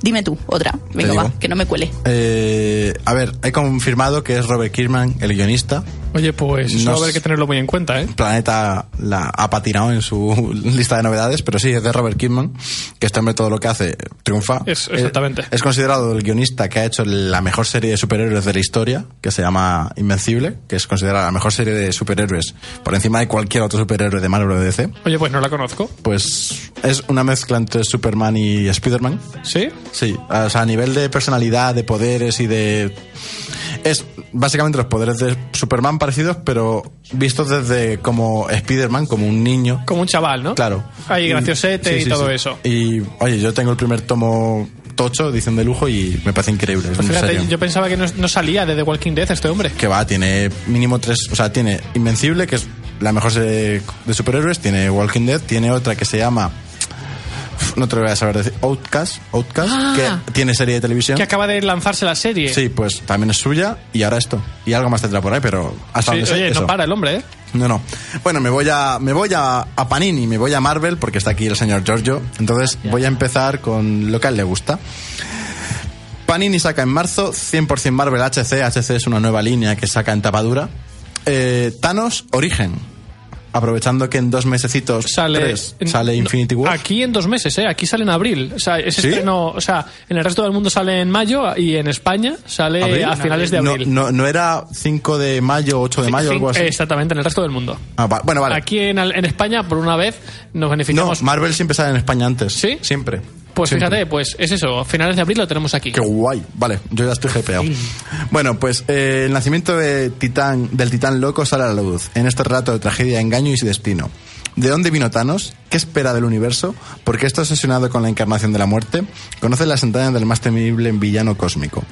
dime tú otra venga va que no me cuele Eh, a ver, he confirmado que es Robert Kirkman, el guionista. Oye, pues eso No va a haber que tenerlo muy en cuenta, ¿eh? Planeta la ha patinado en su [LAUGHS] lista de novedades, pero sí, es de Robert Kirkman, que este hombre todo lo que hace triunfa. Es- exactamente. Es, es considerado el guionista que ha hecho la mejor serie de superhéroes de la historia, que se llama Invencible, que es considerada la mejor serie de superhéroes por encima de cualquier otro superhéroe de Marvel o de DC. Oye, pues no la conozco. Pues es una mezcla entre Superman y Spider-Man. ¿Sí? Sí, o sea, a nivel de personalidad, de poderes y de... Es básicamente los poderes de Superman parecidos, pero vistos desde como Spider-Man, como un niño. Como un chaval, ¿no? Claro. Ahí, Y- graciosete sí, y todo sí. eso. Y, oye, yo tengo el primer tomo tocho, edición de lujo, y me parece increíble. Pues fíjate, yo pensaba que no, no salía de The Walking Dead este hombre. Que va, tiene mínimo tres... O sea, tiene Invencible, que es la mejor serie de superhéroes, tiene Walking Dead, tiene otra que se llama... No te lo voy a saber decir. Outcast, Outcast Ah. que tiene serie de televisión. Que acaba de lanzarse la serie. Sí, pues también es suya y ahora esto. Y algo más tendrá por ahí, pero hasta Sí, donde sé, oye, eso. no para el hombre, ¿eh? No, no. Bueno, me voy a me voy a, a Panini, me voy a Marvel porque está aquí el señor Giorgio. Entonces voy a empezar con lo que a él le gusta. Panini saca en marzo 100% Marvel HC. HC es una nueva línea que saca en tapadura. Eh, Thanos Origen. Aprovechando que en dos mesecitos Sale, tres, en- sale Infinity War. Aquí en dos meses, ¿eh? Aquí sale en abril. O sea, ese ¿Sí? estreno, o sea, en el resto del mundo sale en mayo y en España sale ¿Abril? a finales de No, abril. no, no era 5 de mayo, 8 de mayo, Sí, algo así. Exactamente, en el resto del mundo. Ah, va- bueno, vale. Aquí en, en España, por una vez, nos No, beneficiamos. Marvel siempre sale en España antes. ¿Sí? Siempre. Pues Siempre. fíjate, pues es eso, a finales de abril lo tenemos aquí. Qué guay. Vale, yo ya estoy GPO. Bueno, pues eh, el nacimiento de titán, del titán loco sale a la luz en este relato de tragedia, engaño y destino. ¿De dónde vino Thanos? ¿Qué espera del universo? ¿Por qué está obsesionado con la encarnación de la muerte? Conoce las entrañas del más temible villano cósmico.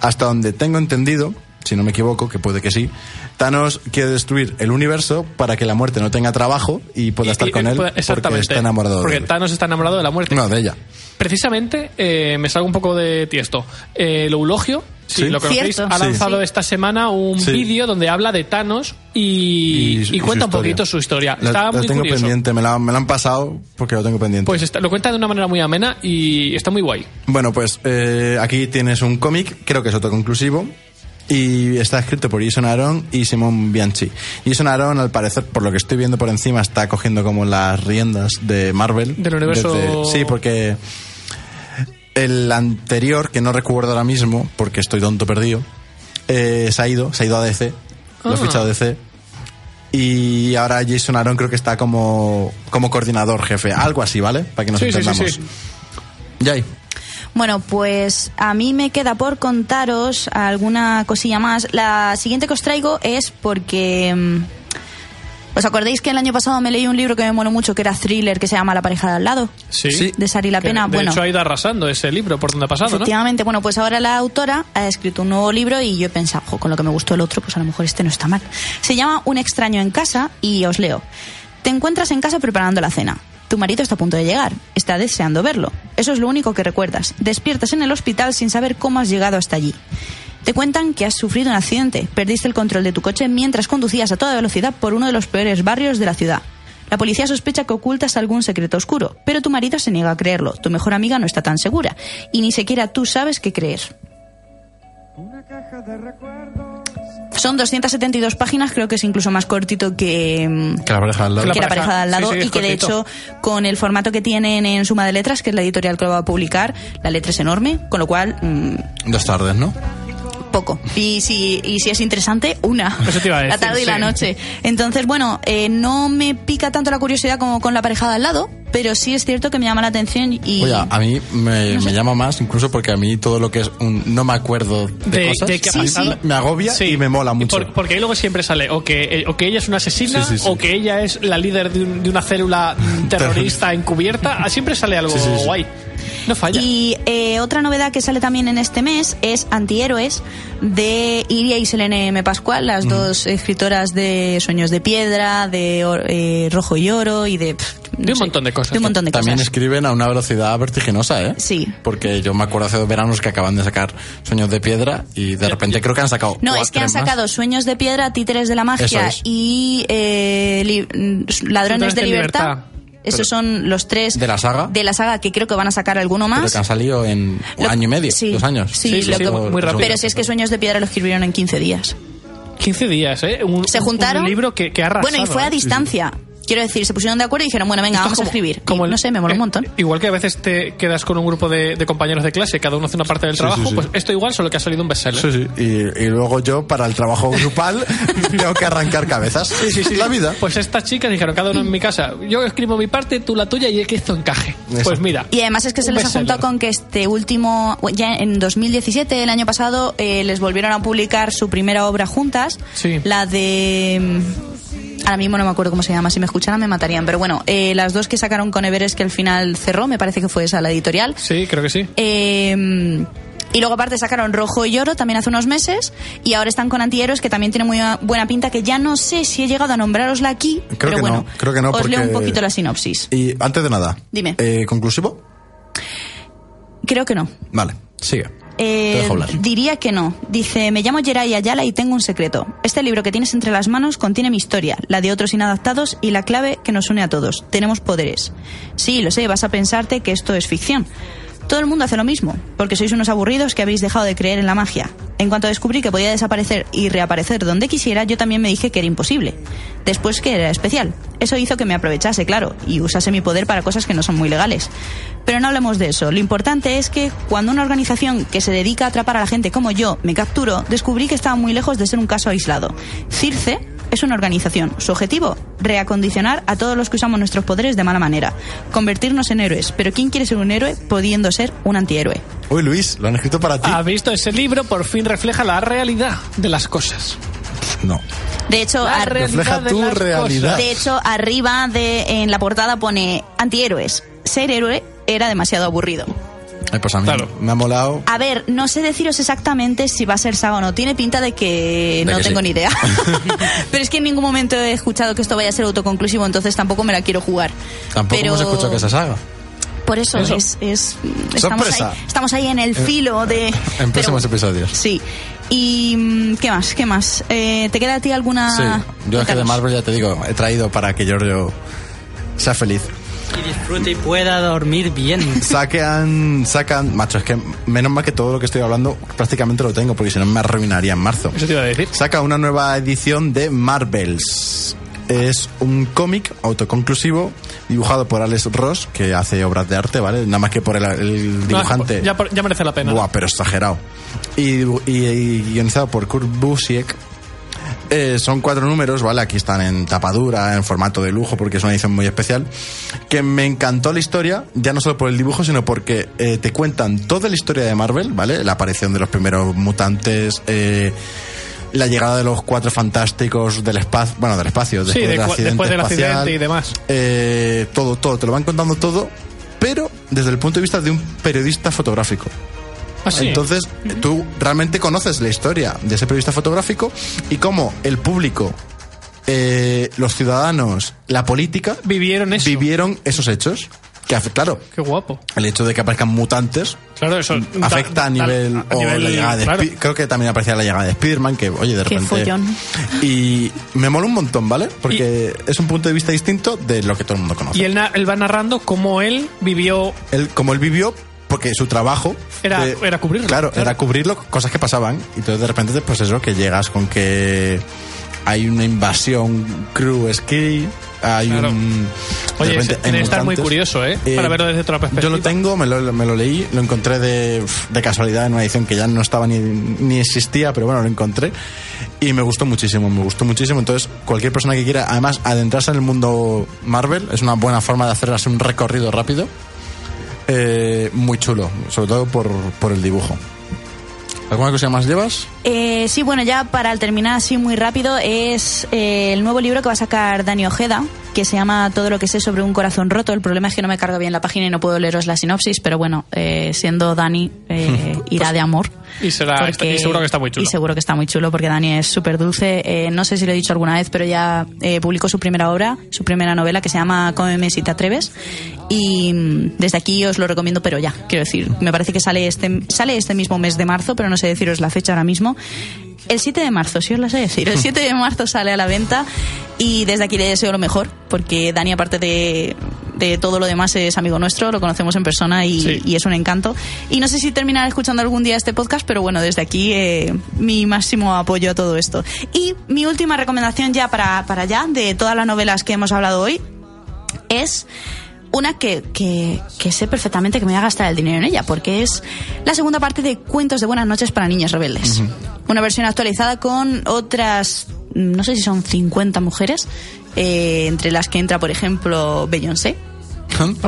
Hasta donde tengo entendido, si no me equivoco, que puede que sí, Thanos quiere destruir el universo para que la muerte no tenga trabajo y pueda Y- estar y- con él exactamente, porque está enamorado Porque de él. Thanos está enamorado de la muerte. No, de ella. Precisamente, eh, me salgo un poco de tiesto. Eh, lo Eulogio, si Sí. lo conocéis, Cierto. ha Sí. lanzado esta semana un Sí. vídeo donde habla de Thanos y, y su cuenta un poquito su historia. La- Está la muy tengo curioso. pendiente, me la, me la han pasado porque lo tengo pendiente. Pues está- lo cuenta de una manera muy amena y está muy guay. Bueno, pues eh, aquí tienes un cómic, creo que es autoconclusivo, y está escrito por Jason Aaron y Simon Bianchi. Jason Aaron, al parecer, por lo que estoy viendo por encima, está cogiendo como las riendas de Marvel. Del universo- Desde- sí, porque el anterior, que no recuerdo ahora mismo, porque estoy tonto perdido, eh, se ha ido, se ha ido a DC, lo ha Ah. fichado DC. Y ahora Jason Aaron creo que está como, como coordinador jefe, algo así, ¿vale? Para que nos Sí, sí, sí, entendamos. sí. Bueno, pues a mí me queda por contaros alguna cosilla más. La siguiente que os traigo es porque mm, ¿Os acordáis que el año pasado me leí un libro que me moló mucho, que era thriller, que se llama La pareja de al lado? Sí. De Sari La Que, Pena. de bueno, hecho, ha ido arrasando ese libro por donde ha pasado, ¿no? efectivamente, bueno, pues ahora la autora ha escrito un nuevo libro y yo he pensado, "Jo, con lo que me gustó el otro, pues a lo mejor este no está mal. Se llama Un extraño en casa y os leo. Te encuentras en casa preparando la cena. Tu marido está a punto de llegar. Está deseando verlo. Eso es lo único que recuerdas. Despiertas en el hospital sin saber cómo has llegado hasta allí. Te cuentan que has sufrido un accidente. Perdiste el control de tu coche mientras conducías a toda velocidad por uno de los peores barrios de la ciudad. La policía sospecha que ocultas algún secreto oscuro, pero tu marido se niega a creerlo. Tu mejor amiga no está tan segura. Y ni siquiera tú sabes qué creer. Son 272 páginas, creo que es incluso más cortito que, Que la pareja al lado. Que la que la pareja- pareja de al lado sí, sí, es y que de hecho con el formato que tienen en Suma de Letras, que es la editorial que lo va a publicar, la letra es enorme, con lo cual mm, Dos tardes, ¿no? Poco. Y si, y si es interesante, una. Eso te iba a la decir, tarde y la sí. noche. Entonces, bueno, eh, no me pica tanto la curiosidad como con la pareja de al lado, pero sí es cierto que me llama la atención y... Oye, a mí me, me llama más, incluso porque a mí todo lo que es un no me acuerdo de, De, cosas de ha Sí, sí. me agobia Sí. y me mola mucho. Por- porque ahí luego siempre sale o que, eh, o que ella es una asesina Sí, sí, sí. o que ella es la líder de, un- de una célula [LAUGHS] terrorista encubierta. Ah, Siempre sale algo Sí, sí, sí. guay. No falla. Y eh, otra novedad que sale también en este mes es Antihéroes de Iria y Selene M. Pascual, las dos escritoras de Sueños de Piedra, de eh, Rojo y Oro y de... pff, no De un sé, montón de cosas. De un montón de También cosas. escriben a una velocidad vertiginosa, ¿eh? Sí. Porque yo me acuerdo hace dos veranos que acaban de sacar Sueños de Piedra y de repente creo que han sacado. No, es que han más. sacado Sueños de Piedra, Títeres de la Magia es. y eh, mm, Ladrones de, de Libertad. Libertad. Esos son los tres ¿De la saga? de la saga que creo que van a sacar alguno Pero más. que han salido en un Lo- año y medio, sí, dos años. Sí, Sí, sí, lo sí, que- muy rápido. Pero si es que Sueños de Piedra lo escribieron en 15 días. 15 días, ¿eh? Un, Se un- juntaron. Un libro que, que ha arrasado. Bueno, y fue a ¿eh? distancia. Quiero decir, se pusieron de acuerdo y dijeron, bueno, venga, Esto es vamos como- a escribir. como Y, el- no sé, me mola un eh, montón. Igual que a veces te quedas con un grupo de, de compañeros de clase, cada uno hace una parte del Sí, trabajo, sí, sí. pues esto igual, solo que ha salido un bestseller. Sí, sí. Y, y luego yo, para el trabajo grupal, [LAUGHS] tengo que arrancar cabezas. Sí, sí, sí. La vida. Pues estas chicas dijeron, cada uno en mi casa, yo escribo mi parte, tú la tuya y que esto encaje. Pues mira. Y además es que se les ha juntado con que este último, ya en 2017, el año pasado, eh, les volvieron a publicar su primera obra juntas, Sí. la de... Ahora mismo no me acuerdo cómo se llama, si me escucharan me matarían, pero bueno, eh, las dos que sacaron con Everest que al final cerró, me parece que fue esa la editorial. Sí, creo que sí. Eh, y luego aparte sacaron Rojo y Oro también hace unos meses y ahora están con Antihéroes que también tiene muy buena pinta que ya no sé si he llegado a nombrarosla aquí, Creo pero que bueno, no, creo que no, os leo un poquito la sinopsis. Y antes de nada. Dime. Eh, ¿Conclusivo? Creo que no. Vale, sigue. Eh, diría que no. Dice, me llamo Geray Ayala y tengo un secreto. Este libro que tienes entre las manos contiene mi historia, la de otros inadaptados y la clave que nos une a todos. Tenemos poderes. Sí, lo sé, vas a pensarte que esto es ficción. Todo el mundo hace lo mismo, porque sois unos aburridos que habéis dejado de creer en la magia. En cuanto descubrí que podía desaparecer y reaparecer donde quisiera, yo también me dije que era imposible. Después que era especial. Eso hizo que me aprovechase, claro, y usase mi poder para cosas que no son muy legales. Pero no hablemos de eso. Lo importante es que cuando una organización que se dedica a atrapar a la gente como yo me capturó, descubrí que estaba muy lejos de ser un caso aislado. Circe es una organización. Su objetivo, reacondicionar a todos los que usamos nuestros poderes de mala manera. Convertirnos en héroes. Pero ¿quién quiere ser un héroe pudiendo ser un antihéroe? Uy, Luis, lo han escrito para ti. ¿Ha visto ese libro? Por fin refleja la realidad de las cosas. No. De hecho, La refleja de tu realidad. cosas. de hecho, arriba de en la portada pone antihéroes. Ser héroe era demasiado aburrido. Ay, pues a mí Claro. me ha molado. A ver, no sé deciros exactamente si va a ser saga o no. Tiene pinta de que De no que tengo sí. ni idea. [LAUGHS] Pero es que en ningún momento he escuchado que esto vaya a ser autoconclusivo, entonces tampoco me la quiero jugar. Tampoco Pero hemos escuchado que se saga. Por eso, Eso. es, es- estamos, ahí, estamos ahí en el filo de... En pero- próximos episodios. Sí. ¿Y mm, qué más? ¿Qué más? Eh, ¿Te queda a ti alguna...? Sí. Yo es que de. Marvel ya te digo, he traído para que Giorgio sea feliz. Y disfrute y pueda dormir bien. [LAUGHS] Sacan, sacan, macho, es que menos mal que todo lo que estoy hablando prácticamente lo tengo, porque si no me arruinaría en marzo. Eso te iba a decir. Saca una nueva edición de Marvels. Es un cómic autoconclusivo dibujado por Alex Ross, que hace obras de arte, ¿vale? Nada más que por el, el dibujante. No, ya, merece la pena. Buah, pero exagerado. Y, dibu- y- y guionizado por Kurt Busiek. Eh, son cuatro números, ¿vale? Aquí están en tapadura, en formato de lujo, porque es una edición muy especial. Que me encantó la historia, ya no solo por el dibujo, sino porque eh, te cuentan toda la historia de Marvel, ¿vale? La aparición de los primeros mutantes, eh, la llegada de los cuatro fantásticos del espacio, bueno, del espacio, Sí, después de del accidente después del espacial, accidente y demás. eh, todo, todo, te lo van contando todo, pero desde el punto de vista de un periodista fotográfico. Ah, sí. Entonces, tú realmente conoces la historia de ese periodista fotográfico y cómo el público, eh, los ciudadanos, la política vivieron eso. vivieron esos hechos. Que, hace- claro, Qué guapo. el hecho de que aparezcan mutantes Claro, eso da- afecta a nivel, a o nivel- la llegada de claro. Spi- creo que también aparecía la llegada de Spiderman que oye de Qué repente follón. y me mola un montón vale porque es un punto de vista distinto de lo que todo el mundo conoce Y él, na- él va narrando cómo él vivió él como él vivió porque su trabajo Era- de- era cubrirlo, claro, claro. era cubrirlo cosas que pasaban y entonces de repente pues eso que llegas con que hay una invasión crew ski hay Claro. un de Oye, repente tiene que estar muy curioso, ¿eh? Para verlo desde otra perspectiva. Yo lo tengo, me lo, me lo leí, lo encontré de, de casualidad en una edición que ya no estaba ni, ni existía, pero bueno, lo encontré y me gustó muchísimo, me gustó muchísimo. Entonces, cualquier persona que quiera, además, adentrarse en el mundo Marvel es una buena forma de hacer un recorrido rápido. Eh, muy chulo, sobre todo por, por el dibujo. ¿Alguna cosa más llevas? Eh, sí, bueno, ya para terminar así muy rápido, es eh, el nuevo libro que va a sacar Dani Ojeda, que se llama Todo lo que sé sobre un corazón roto. El problema es que no me cargo bien la página y no puedo leeros la sinopsis, pero bueno, eh, siendo Dani, eh, [LAUGHS] irá de amor. Y, será, Porque- y seguro que está muy chulo. Y seguro que está muy chulo porque Dani es súper dulce. Eh, no sé si lo he dicho alguna vez, pero ya eh, publicó su primera obra, su primera novela que se llama Cómeme si te atreves. Y mm, desde aquí os lo recomiendo, pero ya. Quiero decir, me parece que sale este, sale este mismo mes de marzo, pero no sé deciros la fecha ahora mismo. El 7 de marzo, si os lo sé decir. El [LAUGHS] 7 de marzo sale a la venta y desde aquí le deseo lo mejor, porque Dani, aparte de, de todo lo demás, es amigo nuestro, lo conocemos en persona y, Sí. y es un encanto. Y no sé si terminaré escuchando algún día este podcast, pero bueno, desde aquí eh, mi máximo apoyo a todo esto. Y mi última recomendación ya para, para allá, de todas las novelas que hemos hablado hoy, es una que, que, que sé perfectamente que me voy a gastar el dinero en ella, porque es la segunda parte de Cuentos de Buenas noches para Niños Rebeldes. Una versión actualizada con otras, no sé si son 50 mujeres, eh, entre las que entra, por ejemplo, Beyoncé.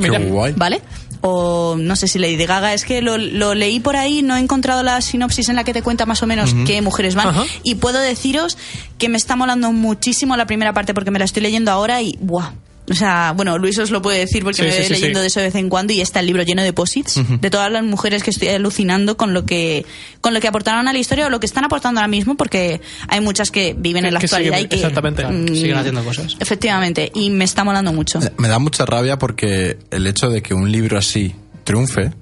Qué guay. ¿Vale? O no sé si Lady Gaga, es que lo, lo leí por ahí, no he encontrado la sinopsis en la que te cuenta más o menos qué mujeres van. Y puedo deciros que me está molando muchísimo la primera parte porque me la estoy leyendo ahora y ¡buah! O sea, bueno, Luis os lo puede decir porque Sí, me sí, voy sí, leyendo sí. de eso de vez en cuando y está el libro lleno de posits de todas las mujeres que estoy alucinando con lo que con lo que aportaron a la historia o lo que están aportando ahora mismo porque hay muchas que viven en la Que actualidad siguen- y que exactamente. mm, Siguen haciendo cosas. Efectivamente, y me está molando mucho. Me da mucha rabia porque el hecho de que un libro así triunfe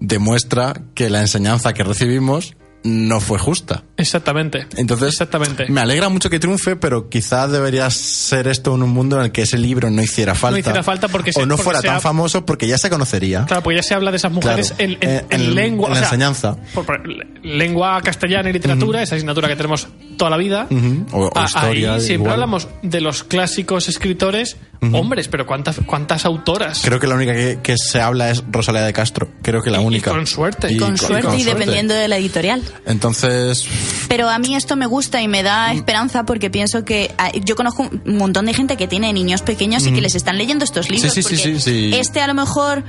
demuestra que la enseñanza que recibimos no fue justa. Exactamente. Entonces, Exactamente. me alegra mucho que triunfe, pero quizá debería ser esto en un mundo en el que ese libro no hiciera falta. hiciera falta porque se- o no porque fuera tan ha- famoso porque ya se conocería. Claro, porque ya se habla de esas mujeres Claro. en, en- Eh, en en- lengua. en o la sea, enseñanza. por- por- lengua castellana y literatura, esa asignatura que tenemos toda la vida. O- o historia, Ahí siempre igual. hablamos de los clásicos escritores hombres, pero ¿cuántas, cuántas autoras? Creo que la única que, que se habla es Rosalía de Castro. Creo que la Y- y única. con suerte. Y con suerte con y dependiendo de la editorial. Entonces, Pero a mí esto me gusta y me da esperanza porque pienso que ah, yo conozco un montón de gente que tiene niños pequeños y que les están leyendo estos libros. Sí, sí, sí, porque sí, sí. Este a lo mejor,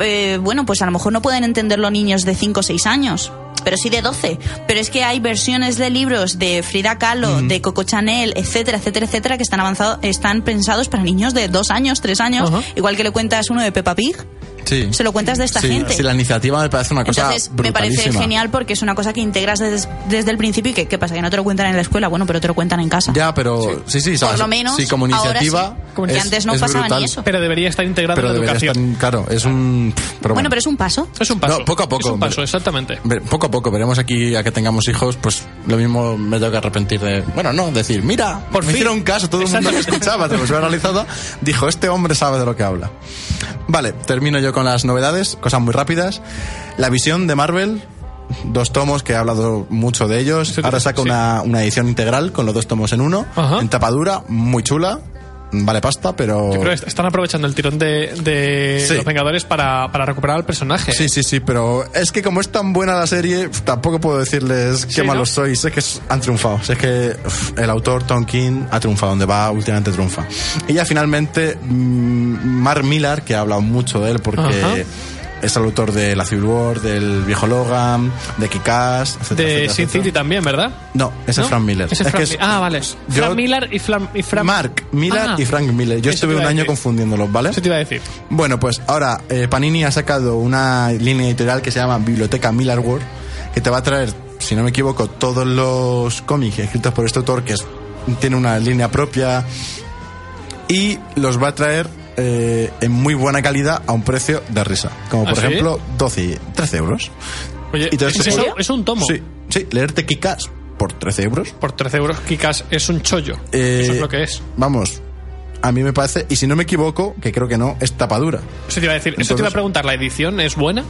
eh, bueno, pues a lo mejor no pueden entenderlo niños de 5 o 6 años. Pero sí de 12. Pero es que hay versiones de libros de Frida Kahlo, de Coco Chanel, etcétera, etcétera, etcétera, que están avanzados, están pensados para niños de 2 años, 3 años. Igual que le cuentas uno de Peppa Pig, sí. se lo cuentas de esta Sí, gente. sí, la iniciativa me parece una cosa Entonces me parece genial porque es una cosa que integras des- desde, el principio y que ¿qué pasa? Que no te lo cuentan en la escuela, bueno, pero te lo cuentan en casa. Ya, pero sí, sí, Por sabes, lo menos sí, como ahora iniciativa. sí. Como que es- antes no pasaba ni eso. Pero debería estar integrado Pero en la educación. estar, claro, es un. Pero bueno, pero es un paso. Es un paso. No, poco a poco, Es un paso, exactamente. Poco a poco, veremos aquí a que tengamos hijos, pues lo mismo me tengo que arrepentir de. Bueno, no, decir, mira, Por me fin. hicieron caso, todo el mundo que escuchaba, televisión realizada, dijo, este hombre sabe de lo que habla. Vale, termino yo con las novedades, cosas muy rápidas. La visión de Marvel, dos tomos que he hablado mucho de ellos. Ahora saca sí. una, una edición integral con los dos tomos en uno, Ajá. en tapadura, muy chula. Vale pasta, pero. Yo creo que están aprovechando el tirón de, de Sí. los Vengadores para, para recuperar al personaje. Sí, sí, sí, pero es que como es tan buena la serie, tampoco puedo decirles qué Sí, ¿no? malos sois. Es que han triunfado. Es que uf, el autor Tom King ha triunfado, donde va últimamente triunfa. Y ya finalmente, mm, Mark Millar, que ha hablado mucho de él porque Ajá. Es el autor de la Civil War, del viejo Logan, de Kick-Ass, etcétera, De etcétera, Sin etcétera. City también, ¿verdad? No, ese ¿No? es Frank Miller. Ese es Es Frank que es- Mi- Ah, vale. yo- Frank Miller y, Flam- y Frank... Mark Miller Ah, y Frank Miller. Yo estuve un año confundiéndolos, ¿vale? Eso te iba a decir. Bueno, pues ahora eh, Panini ha sacado una línea editorial que se llama Biblioteca Miller World, que te va a traer, si no me equivoco, todos los cómics escritos por este autor, que es- tiene una línea propia, y los va a traer eh, en muy buena calidad a un precio de risa. Como por ¿Ah, sí? ejemplo 12, y- 13 euros. Oye, ¿es, eso- es un tomo. Sí, sí, leerte Kikas por 13 euros. Por 13 euros, Kikas es un chollo. Eh, Eso es lo que es. Vamos, a mí me parece, y si no me equivoco, que creo que no, es tapadura. Eso te iba a decir. eso te entonces- iba a preguntar. ¿La edición es buena?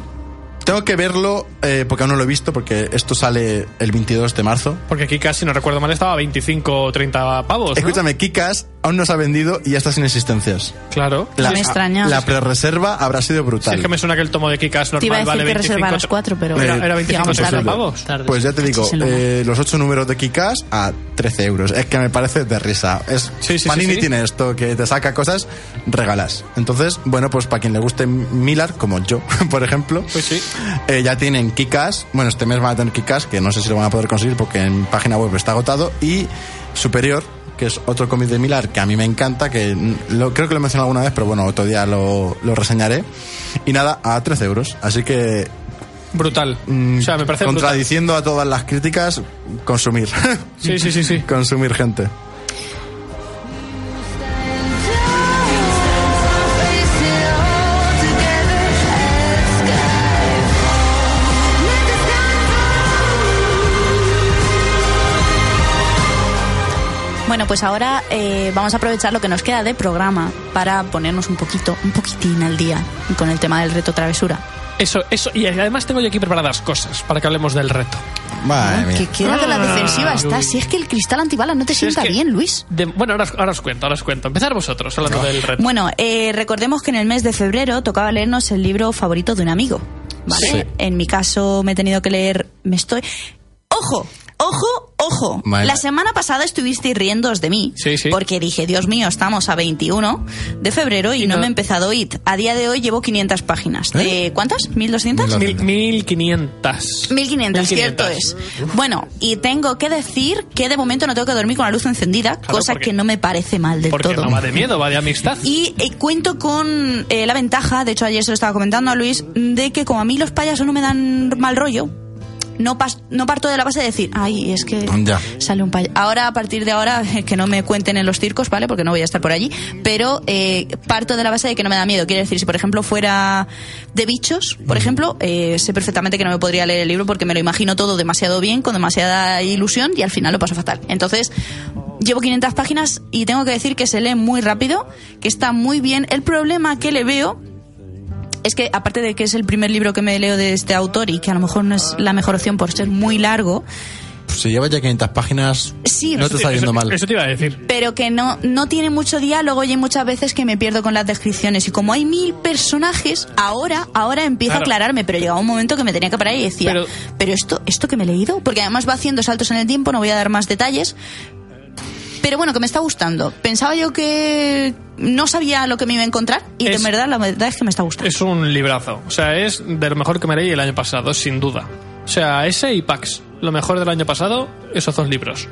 Tengo que verlo eh, porque aún no lo he visto, porque esto sale el 22 de marzo. Porque Kikas, si no recuerdo mal, estaba a 25 o 30 pavos. ¿no? Escúchame, Kikas aún no se ha vendido y ya está sin existencias. Claro. La, Me extraña. La pre-reserva habrá sido Sí, brutal. es que me suena que el tomo de Kikas normal Te iba a decir vale que 25 reserva a las 4, pero Era, Eh, era 25 llegamos 30 tarde. pavos. Tarde. Pues ya te digo, eh, los ocho números de Kikas a 13 euros. Es que me parece de risa. Es, Sí, sí, Panini sí, sí. tiene esto, que te saca cosas, regalas. Entonces, bueno, pues para quien le guste Miller, como yo, [LAUGHS] por ejemplo, Pues sí. eh, ya tienen Kikas. Bueno, este mes van a tener Kikas, que no sé si lo van a poder conseguir porque en página web está agotado. Y Superior, que es otro cómic de Miller que a mí me encanta, que lo, creo que lo he mencionado alguna vez, pero bueno, otro día lo, lo reseñaré. Y nada, a 13 euros. Así que Brutal. Mm, o sea, me parece brutal. contradiciendo a todas las críticas, consumir. Sí, sí, sí, sí. [LAUGHS] consumir gente. Pues ahora eh, vamos a aprovechar lo que nos queda de programa para ponernos un poquito, un poquitín al día con el tema del reto travesura. Eso, eso. Y además tengo yo aquí preparadas cosas para que hablemos del reto. Madre mía. Que queda de la defensiva está. Si es que el cristal antibalas no te Si es sienta que- bien, Luis. de- bueno, ahora, os- ahora os cuento, ahora os cuento. Empezar vosotros hablando del reto. Bueno, eh, recordemos que en el mes de febrero tocaba leernos el libro favorito de un amigo. ¿Vale? Sí. En mi caso me he tenido que leer. Me estoy. ¡Ojo! ¡Ojo! ¡Ojo! Vale. La semana pasada estuvisteis riéndoos de mí. Sí, sí. Porque dije, Dios mío, estamos a 21 de febrero y, Y no, no- me he empezado IT. A día de hoy llevo 500 páginas. ¿Eh? Eh, ¿Cuántas? ¿1200? Mil, 1500. 1500, cierto es. Bueno, y tengo que decir que de momento no tengo que dormir con la luz encendida, Claro, cosa porque- que no me parece mal del Porque todo. no va de miedo, va de amistad. [LAUGHS] Y eh, cuento con eh, la ventaja, de hecho ayer se lo estaba comentando a Luis, de que como a mí los payasos no me dan mal rollo, no, pas- no parto de la base de decir, ay, es que Ya. sale un payaso. Ahora, a partir de ahora, [LAUGHS] que no me cuenten en los circos, ¿vale? Porque no voy a estar por allí. Pero eh, parto de la base de que no me da miedo. Quiere decir, si por ejemplo fuera de bichos, por ejemplo, eh, sé perfectamente que no me podría leer el libro porque me lo imagino todo demasiado bien, con demasiada ilusión y al final lo paso fatal. Entonces, llevo 500 páginas y tengo que decir que se lee muy rápido, que está muy bien. El problema que le veo es que aparte de que es el primer libro que me leo de este autor y que a lo mejor no es la mejor opción por ser muy largo, Si llevas ya 500 páginas, Sí, no te está yendo mal. eso te iba a decir. pero que no, no tiene mucho diálogo y hay muchas veces que me pierdo con las descripciones. Y como hay mil personajes, ahora, ahora empiezo Claro. a aclararme, pero llegaba un momento que me tenía que parar y decía, Pero- pero, esto, esto que me he leído, porque además va haciendo saltos en el tiempo, no voy a dar más detalles. Pero bueno, que me está gustando. Pensaba yo que no sabía lo que me iba a encontrar y de verdad, la verdad es que me está gustando. Es un librazo. O sea, es de lo mejor que me leí el año pasado, sin duda. O sea, ese y Pax. Lo mejor del año pasado, esos dos libros.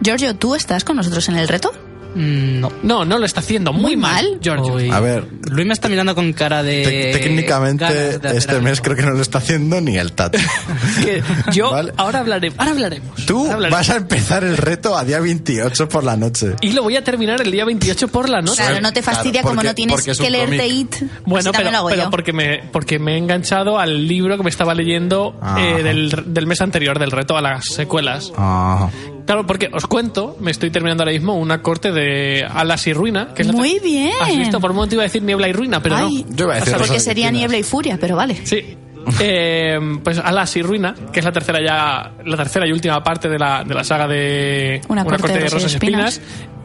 Giorgio, ¿tú estás con nosotros en el reto? Mm, no. No, no lo está haciendo. Muy, Muy mal, mal. Giorgio. Uy. A ver. Luis me está mirando con cara de. Te- técnicamente, de este algo. mes creo que no lo está haciendo ni el Tato. [LAUGHS] Que yo, Vale. ahora hablaremos. Ahora hablaremos. Tú Ahora hablaremos. vas a empezar el reto a día 28 por la noche. Y lo voy a terminar el día 28 por la noche. Claro, no te fastidia Claro, como porque- no tienes porque es un que leerte. IT. Bueno, también lo pero, hago pero yo. porque, me, porque me he enganchado al libro que me estaba leyendo Ajá. eh, del, del mes anterior, del reto a las secuelas. Ah, Claro, porque os cuento, me estoy terminando ahora mismo una corte de Alas y Ruina. Que es la Muy bien. Has visto, por un momento iba a decir Niebla y Ruina, pero Ay, no. Yo iba a decir porque Rosas sería Espinas. niebla y furia, pero vale. Sí. [LAUGHS] Eh, pues Alas y Ruina, que es la tercera ya, la tercera y última parte de la, de la saga de Una corte de rosas y espinas.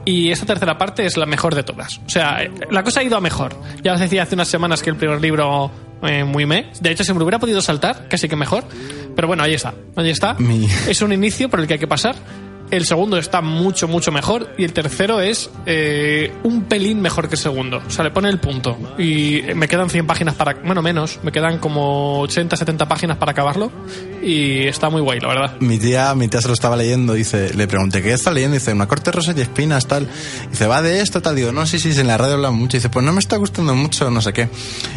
Y esta tercera parte es la mejor de todas. O sea, eh, la cosa ha ido a mejor. Ya os decía hace unas semanas que el primer libro eh, muy me. De hecho, se me hubiera podido saltar, casi que mejor. Pero bueno, ahí está. Ahí está. Mi- Es un inicio por el que hay que pasar. El segundo está mucho, mucho mejor. Y el tercero es eh, un pelín mejor que el segundo. O sea, le pone el punto. Y me quedan 100 páginas para. Bueno, menos. Me quedan como 80, 70 páginas para acabarlo. Y está muy guay, la verdad. Mi tía, mi tía se lo estaba leyendo, dice, le pregunté, ¿qué está leyendo? Dice, una corte rosa y espinas, tal. Dice, va de esto, tal. Digo, no, sí, sí, en la radio hablan mucho. Dice, pues no me está gustando mucho, no sé qué.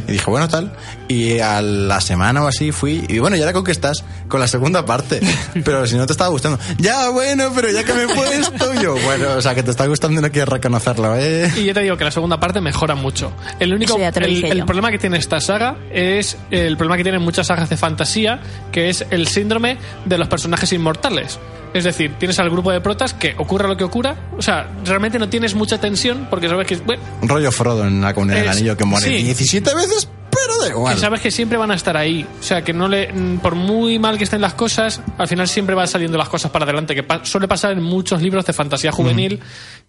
Y dije, bueno, tal. Y a la semana o así fui, y bueno, ¿y ahora con qué estás? Con la segunda parte. [LAUGHS] Pero si no te estaba gustando. Ya, bueno, pero ya que me he puesto yo. Bueno, o sea, que te está gustando y no quieres reconocerlo, ¿eh? Y yo te digo que la segunda parte mejora mucho. El único el, problema que tiene esta saga es el problema que tienen muchas sagas de fantasía, que es el síndrome de los personajes inmortales. Es decir, tienes al grupo de protas que ocurra lo que ocurra, o sea, realmente no tienes mucha tensión porque sabes que bueno, Rollo Frodo en la comunidad del Es- anillo que muere sí. 17 veces, pero da igual. que sabes que siempre van a estar ahí. O sea, que no le por muy mal que estén las cosas, al final siempre van saliendo las cosas para adelante, que pa- suele pasar en muchos libros de fantasía juvenil.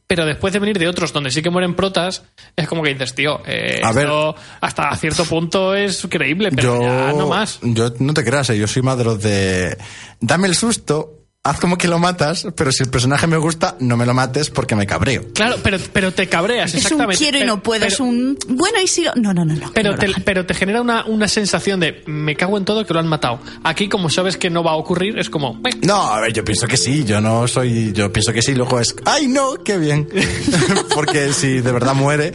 Pero después de venir de otros donde sí que mueren protas, es como que dices, tío, eh, A ver. esto hasta cierto punto es creíble, pero ya no más. Yo no te creas, eh, yo soy más de los de dame el susto, haz como que lo matas, pero si el personaje me gusta, no me lo mates porque me cabreo. Claro, pero, pero te cabreas, Es un exactamente. quiero y no puedo, es un... Bueno, y si... lo- No, no, no, no. Pero no te, pero te genera una, una sensación de me cago en todo que lo han matado. Aquí, como sabes que no va a ocurrir, es como. No, a ver, yo pienso que sí, yo no soy, yo pienso que sí, luego es, ay no, qué bien. [LAUGHS] Porque si de verdad muere,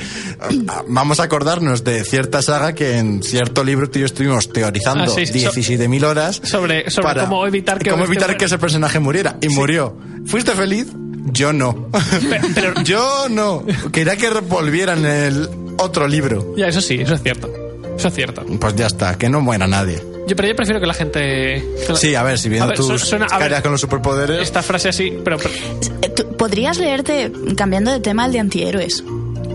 vamos a acordarnos de cierta saga que en cierto libro tú y yo estuvimos teorizando Ah, sí, so- 17.000 horas sobre- sobre cómo evitar que cómo evitar que ese personaje muriera. Y murió. ¿Fuiste feliz? Yo no. pero- [LAUGHS] yo no. Quería que volvieran el otro libro. Ya, eso sí, eso es cierto. Eso es cierto. Pues ya está, que no muera nadie. Yo, pero yo prefiero que la gente. Sí, a ver, si viendo A ver, tus suena- a ver, caras con los superpoderes. Esta frase así, pero. pero- tú Podrías leerte, cambiando de tema, el de antihéroes.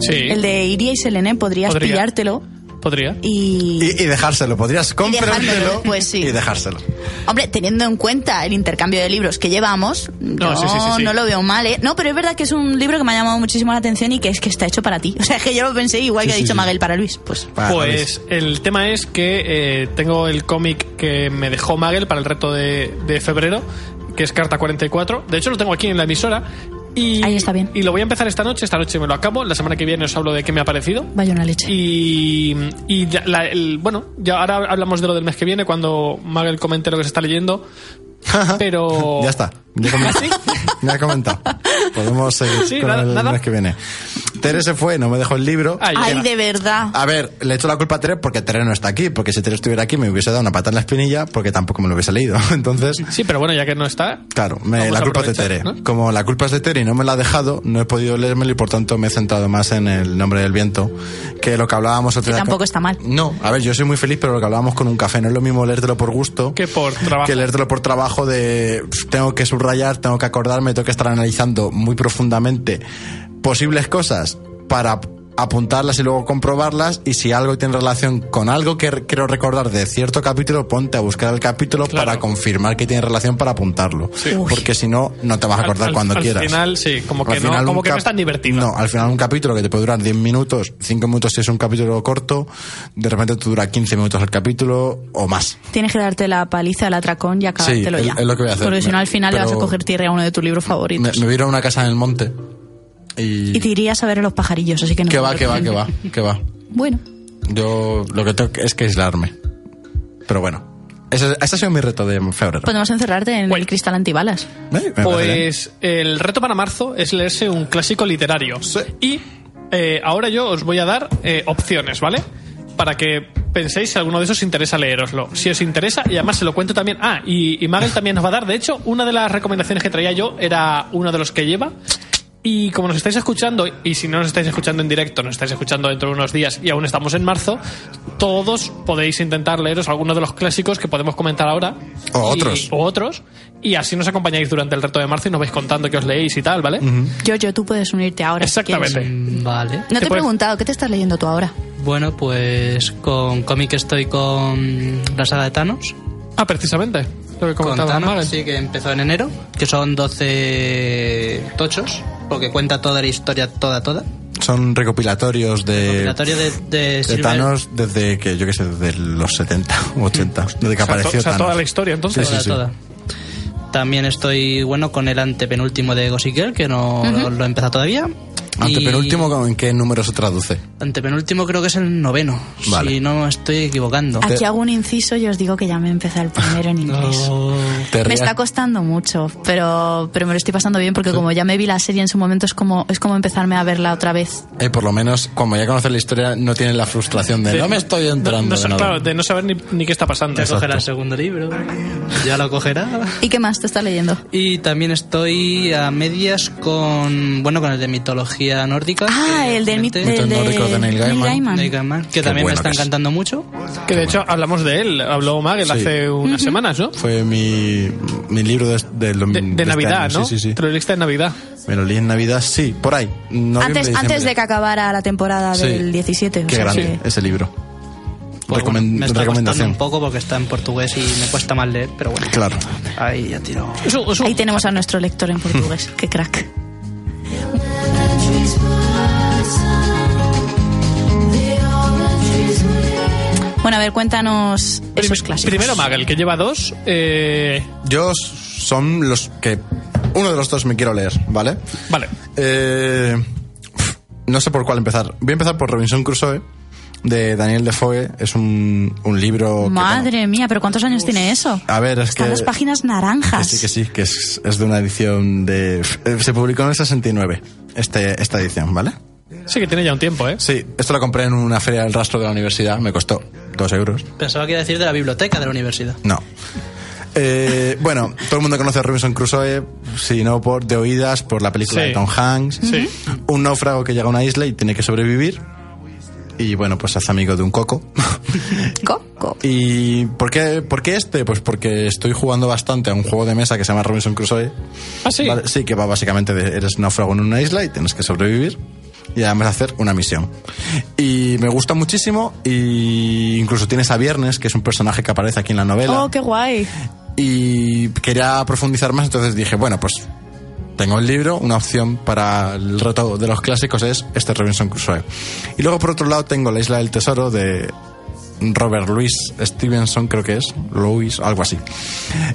sí. El de Iria y Selene, podrías Podría. pillártelo Podría. y... Y, y dejárselo, podrías comprártelo dejármelo, pues sí. y dejárselo. Hombre, teniendo en cuenta el intercambio de libros que llevamos, No, yo sí, sí, sí, sí. no lo veo mal, ¿eh? No, pero es verdad que es un libro que me ha llamado muchísimo la atención y que es que está hecho para ti. [LAUGHS] O sea, es que yo lo pensé igual Sí, que ha dicho sí. Maguel para Luis. Pues Para Pues el tema es que eh, tengo el cómic que me dejó Magel para el reto de, de febrero, que es Carta 44. De hecho, lo tengo aquí en la emisora. Y, Ahí está bien. Y lo voy a empezar esta noche. Esta noche me lo acabo. La semana que viene os hablo de qué me ha parecido. vaya una leche. Y, y ya- la- el- bueno, ya ahora hablamos de lo del mes que viene cuando Magel comente lo que se está leyendo. [LAUGHS] Pero. Ya está, ya comentado. Ya he comentado. Podemos seguir Sí, con nada- el nada. mes que viene. Tere se fue, no me dejó el libro. Ay, Ay, de verdad. A ver, le echo la culpa a Tere porque Tere no está aquí. Porque si Tere estuviera aquí me hubiese dado una pata en la espinilla porque tampoco me lo hubiese leído. [LAUGHS] Entonces, Sí, pero bueno, ya que no está. claro, me- la culpa es de Tere. ¿no? Como la culpa es de Tere y no me la ha dejado, no he podido leérmelo y por tanto me he centrado más en el nombre del viento. Que lo que hablábamos Que día tampoco está mal. No, a ver, yo soy muy feliz, pero lo que hablábamos con un café no es lo mismo leértelo por gusto Que por trabajo. que leértelo por trabajo de tengo que subrayar, tengo que acordarme, tengo que estar analizando muy profundamente posibles cosas para apuntarlas y luego comprobarlas y si algo tiene relación con algo que quiero recordar de cierto capítulo, ponte a buscar el capítulo Claro. para confirmar que tiene relación para apuntarlo. Porque si no, no te vas a Al- acordar al- cuando al quieras. final, sí, como que Al no- como que no es tan divertido. No, al final un capítulo que te puede durar 10 minutos, 5 minutos si es un capítulo corto, de repente te dura 15 minutos el capítulo o más. Tienes que darte la paliza, el atracón y acabártelo es- ya. es lo que voy a hacer. Porque si no, al final le vas a coger tierra a uno de tus libros Me, favoritos. me ir a una casa en el monte y... Y te irías a ver a los pajarillos, así que no. Que va, que va, que va, que va. Bueno, Yo lo que tengo es que aislarme. Pero bueno, ese, ese ha sido mi reto de febrero. podemos encerrarte en Bueno. el cristal antibalas. Eh. Pues el reto para marzo es leerse un clásico literario. Sí. Y eh, ahora yo os voy a dar eh, opciones, ¿vale? Para que penséis si alguno de esos os interesa leeroslo. Si os interesa, y además se lo cuento también. Ah, y, y Magel también nos va a dar. De hecho, una de las recomendaciones que traía yo era uno de los que lleva. Y como nos estáis escuchando, y si no nos estáis escuchando en directo, nos estáis escuchando dentro de unos días y aún estamos en marzo, todos podéis intentar leeros alguno de los clásicos que podemos comentar ahora. O Y- otros. O otros. Y así nos acompañáis durante el reto de marzo y nos vais contando que os leéis y tal, ¿vale? Yo, yo, tú puedes unirte ahora. Exactamente. Mm, Vale. No te Te he puedes- preguntado, ¿qué te estás leyendo tú ahora? Bueno, pues con cómic estoy con la saga de Thanos. Ah, precisamente. Lo que comentaba Thanos, sí, que empezó en enero, que son 12 tochos, porque cuenta toda la historia, toda, toda. Son recopilatorios de, Recopilatorio de, de de Thanos desde que, yo qué sé, desde los 70 u 80, desde que O sea, to- apareció o sea, Thanos. toda la historia, entonces. Sí, sí, toda, sí. toda. También estoy, bueno, con el antepenúltimo de Gossip Girl, que no lo, lo he empezado todavía. Antepenúltimo, ¿en qué número se traduce? Antepenúltimo creo que es el noveno, Vale. si no me estoy equivocando. Aquí hago un inciso y os digo que ya me empezado el primero en [LAUGHS] inglés. Te Me está costando mucho, pero, pero me lo estoy pasando bien porque como ya me vi la serie en su momento es como, es como empezarme a verla otra vez. Eh, por lo menos, como ya conoces la historia, no tienes la frustración de Sí. no me estoy enterando No, no de claro, de no saber ni, ni qué está pasando. Ya cogerá el segundo libro, ya lo cogerá. ¿Y qué más te estás leyendo? Y también estoy a medias con, bueno, con el de mitología nórdica. Ah, que el del mit- comenté. del de nórdicos de Neil Gaiman. Neil Gaiman, que Qué también me bueno está que es. encantando mucho. Que de hecho hablamos de él, habló Magel Sí. hace unas semanas, ¿no? Fue mi, mi libro de, de, De, de de este Navidad, año. ¿no? Sí, sí, sí. En Navidad. Me lo leí en Navidad, sí, por ahí. Antes, antes de que acabara la temporada Sí. del 17. o Qué sea grande ese libro. Pues Recomen- bueno, me está recomendación. un poco porque está en portugués y me cuesta más leer, pero bueno. Claro. Ahí ya tiro. Ahí tenemos a nuestro lector en portugués. Qué crack. Bueno, a ver, cuéntanos esos Prim- clásicos. Primero Magel, que lleva dos. Eh, Yo son los que. Uno de los dos me quiero leer, ¿vale? vale. Eh, no sé por cuál empezar. Voy a empezar por Robinson Crusoe, de Daniel Defoe. Es un, un libro. que, Madre mía, pero ¿cuántos años tiene eso? a ver, es Están que. las páginas que naranjas. sí, que sí, que es, es de una edición de. eh, Se publicó en el 69, este, esta edición, ¿vale? Sí que tiene ya un tiempo, ¿eh? Sí, esto lo compré en una feria del rastro de la universidad, me costó dos euros. Pensaba que iba a decir de la biblioteca de la universidad. No. Eh, bueno, todo el mundo conoce a Robinson Crusoe, si no por de oídas, por la película Sí. de Tom Hanks. Sí. Un náufrago que llega a una isla y tiene que sobrevivir. Y bueno, pues se hace amigo de un coco. [LAUGHS] Coco. ¿Y por qué, por qué este? Pues porque estoy jugando bastante a un juego de mesa que se llama Robinson Crusoe. Ah, sí. Vale, sí, que va básicamente de eres náufrago en una isla y tienes que sobrevivir y además hacer una misión. Y me gusta muchísimo y incluso tienes a Viernes, que es un personaje que aparece aquí en la novela. Oh, qué guay. Y quería profundizar más, entonces dije, bueno, pues tengo el libro, una opción para el reto de los clásicos es este Robinson Crusoe. Y luego por otro lado tengo La Isla del Tesoro de Robert Louis Stevenson, creo que es, Louis, algo así.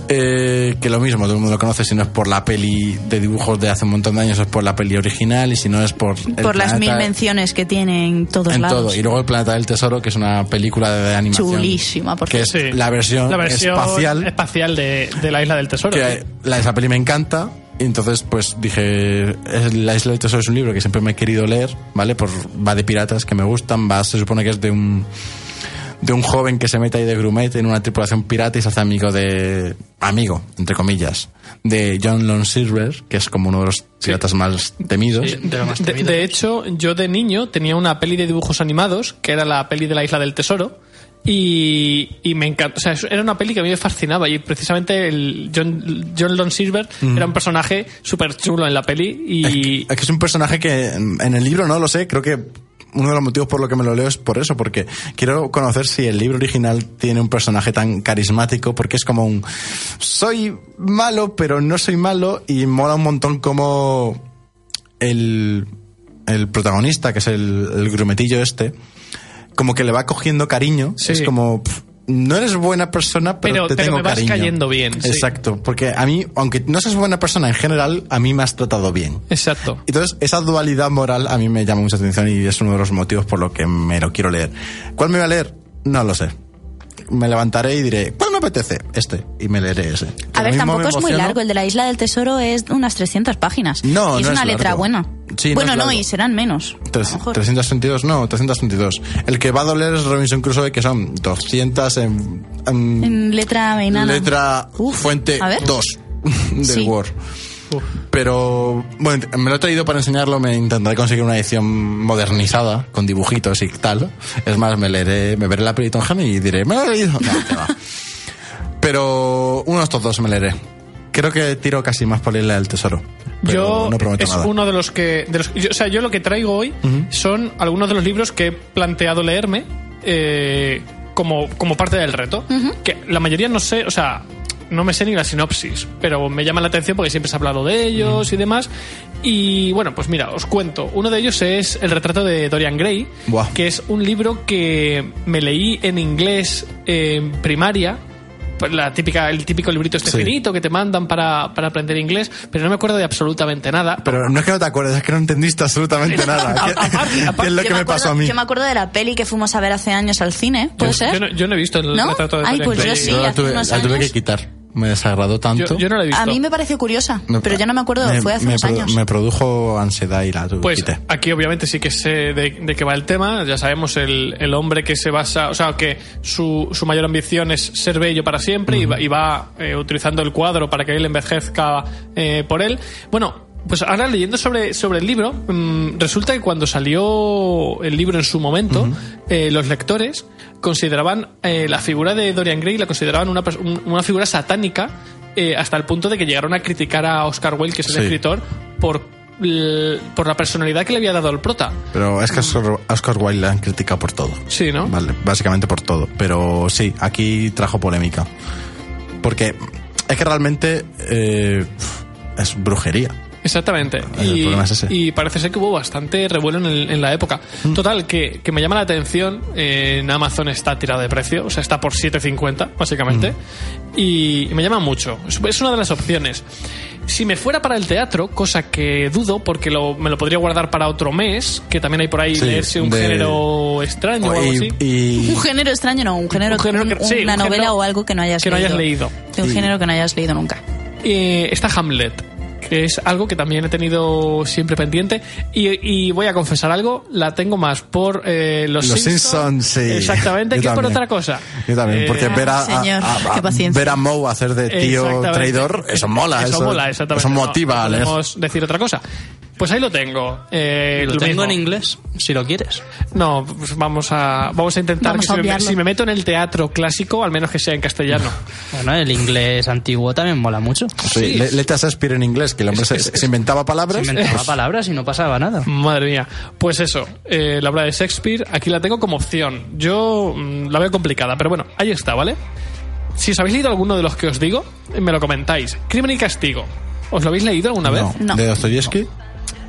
Eh, que lo mismo, todo el mundo lo conoce, si no es por la peli de dibujos de hace un montón de años, es por la peli original, y si no es por... el Por las mil menciones que tiene en todos en lados. todo. Y luego El Planeta del Tesoro, que es una película de animación. Chulísima, por Que es Sí. la versión, La versión espacial espacial de, de la Isla del Tesoro. que la esa peli me encanta y entonces pues dije la isla del tesoro es un libro que siempre me he querido leer vale por va de piratas que me gustan va se supone que es de un de un joven que se mete ahí de grumete en una tripulación pirata y se hace amigo de amigo entre comillas de John Lone Silver que es como uno de los piratas más temidos Sí, de lo más De, temido. de hecho, yo de niño tenía una peli de dibujos animados, que era la peli de la Isla del Tesoro, y, y me encantó. O sea, era una peli que a mí me fascinaba, y precisamente el John, John Lone Silver era un personaje súper chulo en la peli, y... Es que, es que es un personaje que en en el libro no lo sé, creo que uno de los motivos por lo que me lo leo es por eso, porque quiero conocer si el libro original tiene un personaje tan carismático, porque es como un soy malo, pero no soy malo, y mola un montón como el, el protagonista, que es el, el grumetillo este, como que le va cogiendo cariño, Sí. es como pff, no eres buena persona, pero, Pero- te pero tengo me vas cariño. cayendo bien, sí. Exacto, porque a mí, aunque no seas buena persona en general, a mí me has tratado bien. Exacto. Entonces, esa dualidad moral a mí me llama mucha atención y es uno de los motivos por los que me lo quiero leer. ¿Cuál me voy a leer? No lo sé. Me levantaré y diré, ¿cuál me apetece? Este. Y me leeré ese. Que A ver, tampoco es muy largo. El de la Isla del Tesoro es unas 300 páginas. No, y es no una es letra largo. buena. Sí, no bueno, no, largo. y serán menos. a lo Tres- mejor. 332, no, 332. El que va a doler es Robinson Crusoe, que son 200 en, en En letra enana. letra Uf, fuente a ver. 2 [LAUGHS] del Sí. Word. Pero, bueno, me lo he traído para enseñarlo. Me intentaré conseguir una edición modernizada, con dibujitos y tal. Es más, me leeré, me veré la peli Tom Hanks y diré, me lo he leído. No, que va. Pero uno de estos dos me leeré. Creo que tiro casi más por la del tesoro. Pero yo no prometo es nada. uno de los que de los- yo- o sea yo lo que traigo hoy son algunos de los libros que he planteado leerme eh, como como parte del reto que la mayoría no sé o sea no me sé ni la sinopsis pero me llama la atención porque siempre se ha hablado de ellos y demás y bueno pues mira os cuento uno de ellos es el retrato de Dorian Gray Buah. que es un libro que me leí en inglés en primaria la típica, el típico librito este Sí. finito que te mandan para, para aprender inglés, pero no me acuerdo de absolutamente nada. Pero no es que no te acuerdes, es que no entendiste absolutamente [LAUGHS] nada. A- [LAUGHS] ¿Qué, es lo Yo que me acuerdo- pasó a mí? Yo me acuerdo de la peli que fuimos a ver hace años al cine, ¿puede yo, ser? yo no, yo no he visto el ¿No? retrato de Ay, Dorian pues yo Gray. sí. Yo la hace tuve, unos la tuve años. que quitar. Me desagradó tanto. Yo, yo no la he visto. A mí me pareció curiosa, Me- pero yo no me acuerdo, me- fue hace unos años. Me produjo ansiedad y la tuve Pues aquí obviamente sí que sé de, de qué va el tema. Ya sabemos el, el hombre que se basa, o sea, que su, su mayor ambición es ser bello para siempre y va, y va, eh, utilizando el cuadro para que él envejezca eh, por él. Bueno, pues ahora leyendo sobre, sobre el libro, mm, resulta que cuando salió el libro en su momento, eh, los lectores consideraban eh, la figura de Dorian Gray, la consideraban una, una figura satánica eh, hasta el punto de que llegaron a criticar a Oscar Wilde, que es el Sí. escritor, por, por la personalidad que le había dado al prota. Pero es que Oscar, Oscar Wilde le han criticado por todo. Sí, ¿no? Vale, básicamente por todo. Pero sí, aquí trajo polémica. Porque es que realmente eh, es brujería. Exactamente. Y, problema es ese. y parece ser que hubo bastante revuelo en, el- en la época. Mm. Total, que, que me llama la atención. eh, en Amazon está tirado de precio, o sea, está por 7.50, básicamente. Mm. Y, y me llama mucho. Es, es una de las opciones. Si me fuera para el teatro, cosa que dudo, porque lo- me lo podría guardar para otro mes, que también hay por ahí Sí, leerse un de- género extraño o algo así. y, Un género extraño, no, un género, Un género que- un- sí, una un novela género o algo que no hayas que no leído. hayas leído. Un género que no hayas leído nunca. Eh, está Hamlet, es algo que también he tenido siempre pendiente. Y, y voy a confesar algo, la tengo más por eh, los, Los Simpsons, sí. Exactamente, Yo que por también. otra cosa. Yo también, Eh, porque ver a, señor, a- a- ver a Moe hacer de tío traidor, eso mola. Eso, Eso, mola, exactamente. Eso motiva no, podemos decir otra cosa. Pues ahí lo tengo. eh, Lo lo tengo mismo. en inglés, si lo quieres. No, pues vamos a, vamos a intentar Vamos que a si me, si me meto en el teatro clásico, al menos que sea en castellano. [LAUGHS] Bueno, el inglés antiguo también mola mucho. Sí, le- Léete a Shakespeare en inglés, que el hombre se, se inventaba palabras. Se inventaba palabras y no pasaba nada. Madre mía. Pues eso, eh, la obra de Shakespeare, aquí la tengo como opción. Yo mm, la veo complicada, pero bueno, ahí está, ¿vale? Si os habéis leído alguno de los que os digo, me lo comentáis. Crimen y castigo. ¿Os lo habéis leído alguna vez? No, No. de Dostoyevsky.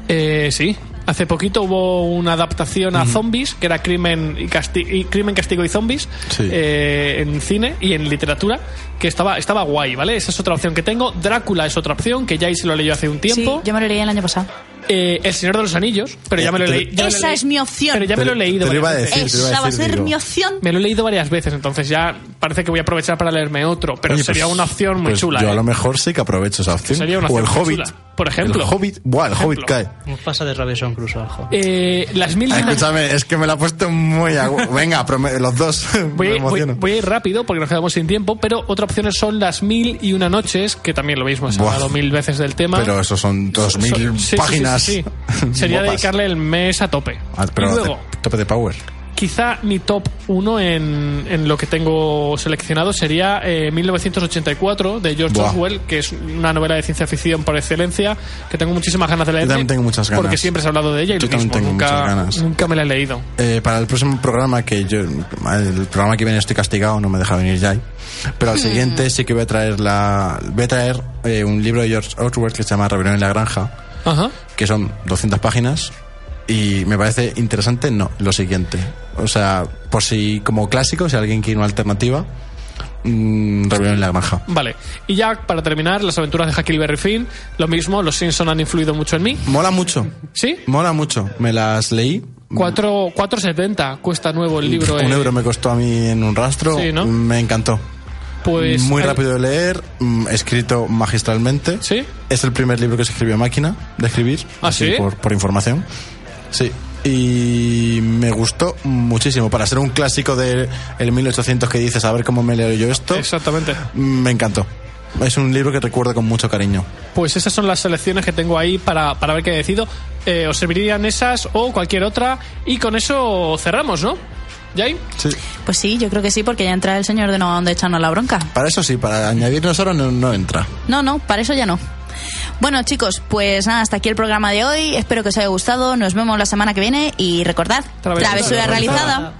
Eh, sí. Hace poquito hubo una adaptación a zombies, que era Crimen, y Casti- y Crimen Castigo y Zombies, Sí. eh, en cine y en literatura, que estaba, estaba guay, ¿vale? Esa es otra opción que tengo. Drácula es otra opción, que ya se lo leyó hace un Sí, tiempo. yo me lo leí el año pasado. Eh, el Señor de los Anillos, pero ya me lo he Te- leído. Esa leí- es mi opción. Pero ya me Te- lo he leído. te lo iba a veces. decir. te iba a Esa va a ser digo. mi opción. Me lo he leído varias veces, entonces ya parece que voy a aprovechar para leerme otro, pero Oye, sería pues- una opción muy pues chula. Yo ¿eh? a lo mejor sí que aprovecho esa opción. Sería una o el opción muy Hobbit. chula. Por ejemplo. El Hobbit. Buah, el Hobbit cae. ¿Cómo pasa de Robinson Crusoe al? Eh, las mil y Ah, Escúchame, es que me la ha puesto muy a... [LAUGHS] Venga, los dos. [LAUGHS] Voy, me voy- a ir rápido porque nos quedamos sin tiempo, pero otra opción son las mil y una noches, que también lo mismo, he Buah. hablado mil veces del tema. Pero eso son dos mil So- sí, sí, sí, páginas. Sí, sí. [LAUGHS] Sería guapas. dedicarle el mes a tope. Ah, pero y luego, de- tope de power. quizá mi top 1 en, en lo que tengo seleccionado sería eh, 1984 de George Buah. Orwell, que es una novela de ciencia ficción por excelencia, que tengo muchísimas ganas de leer. también tengo muchas ganas. Porque siempre se ha hablado de ella y Yo lo también mismo, tengo nunca, muchas ganas. nunca me la he leído. Eh, para el próximo programa, que yo. El programa que viene estoy castigado, no me deja venir ya. Pero al siguiente sí que voy a traer la. Voy a traer eh, un libro de George Orwell que se llama Rebelión en la Granja, Ajá. que son 200 páginas. Y me parece interesante, no, lo siguiente. O sea, por si, como clásico, si alguien quiere una alternativa, mm, Rebelión en la Granja. Vale. Y ya para terminar, las aventuras de Huckleberry Finn, lo mismo, los Simpson han influido mucho en mí. Mola mucho. ¿Sí? Mola mucho. Me las leí. Cuatro- 4,70 cuesta nuevo el libro. Un eh, euro me costó a mí en un rastro. Sí, ¿no? Me encantó. Pues, Muy rápido de leer, mm, escrito magistralmente. ¿Sí? Es el primer libro que se escribió a máquina de escribir. ¿Ah, así sí? Por, por información. Sí. Y me gustó muchísimo. Para ser un clásico del el 1800 que dices, a ver cómo me leo yo esto, Exactamente. me encantó. Es un libro que recuerdo con mucho cariño. Pues esas son las selecciones que tengo ahí para, para ver qué decido. Eh, os servirían esas o cualquier otra. Y con eso cerramos, ¿no? ¿Yay? Sí. Pues sí, yo creo que sí, porque ya entra el señor de no a dónde echarnos la bronca. Para eso sí, para añadirnos ahora no, no entra. No, no, para eso ya no. Bueno, chicos, pues nada, hasta aquí el programa de hoy. Espero que os haya gustado. Nos vemos la semana que viene y recordad, Travesura travesura realizada. realizada.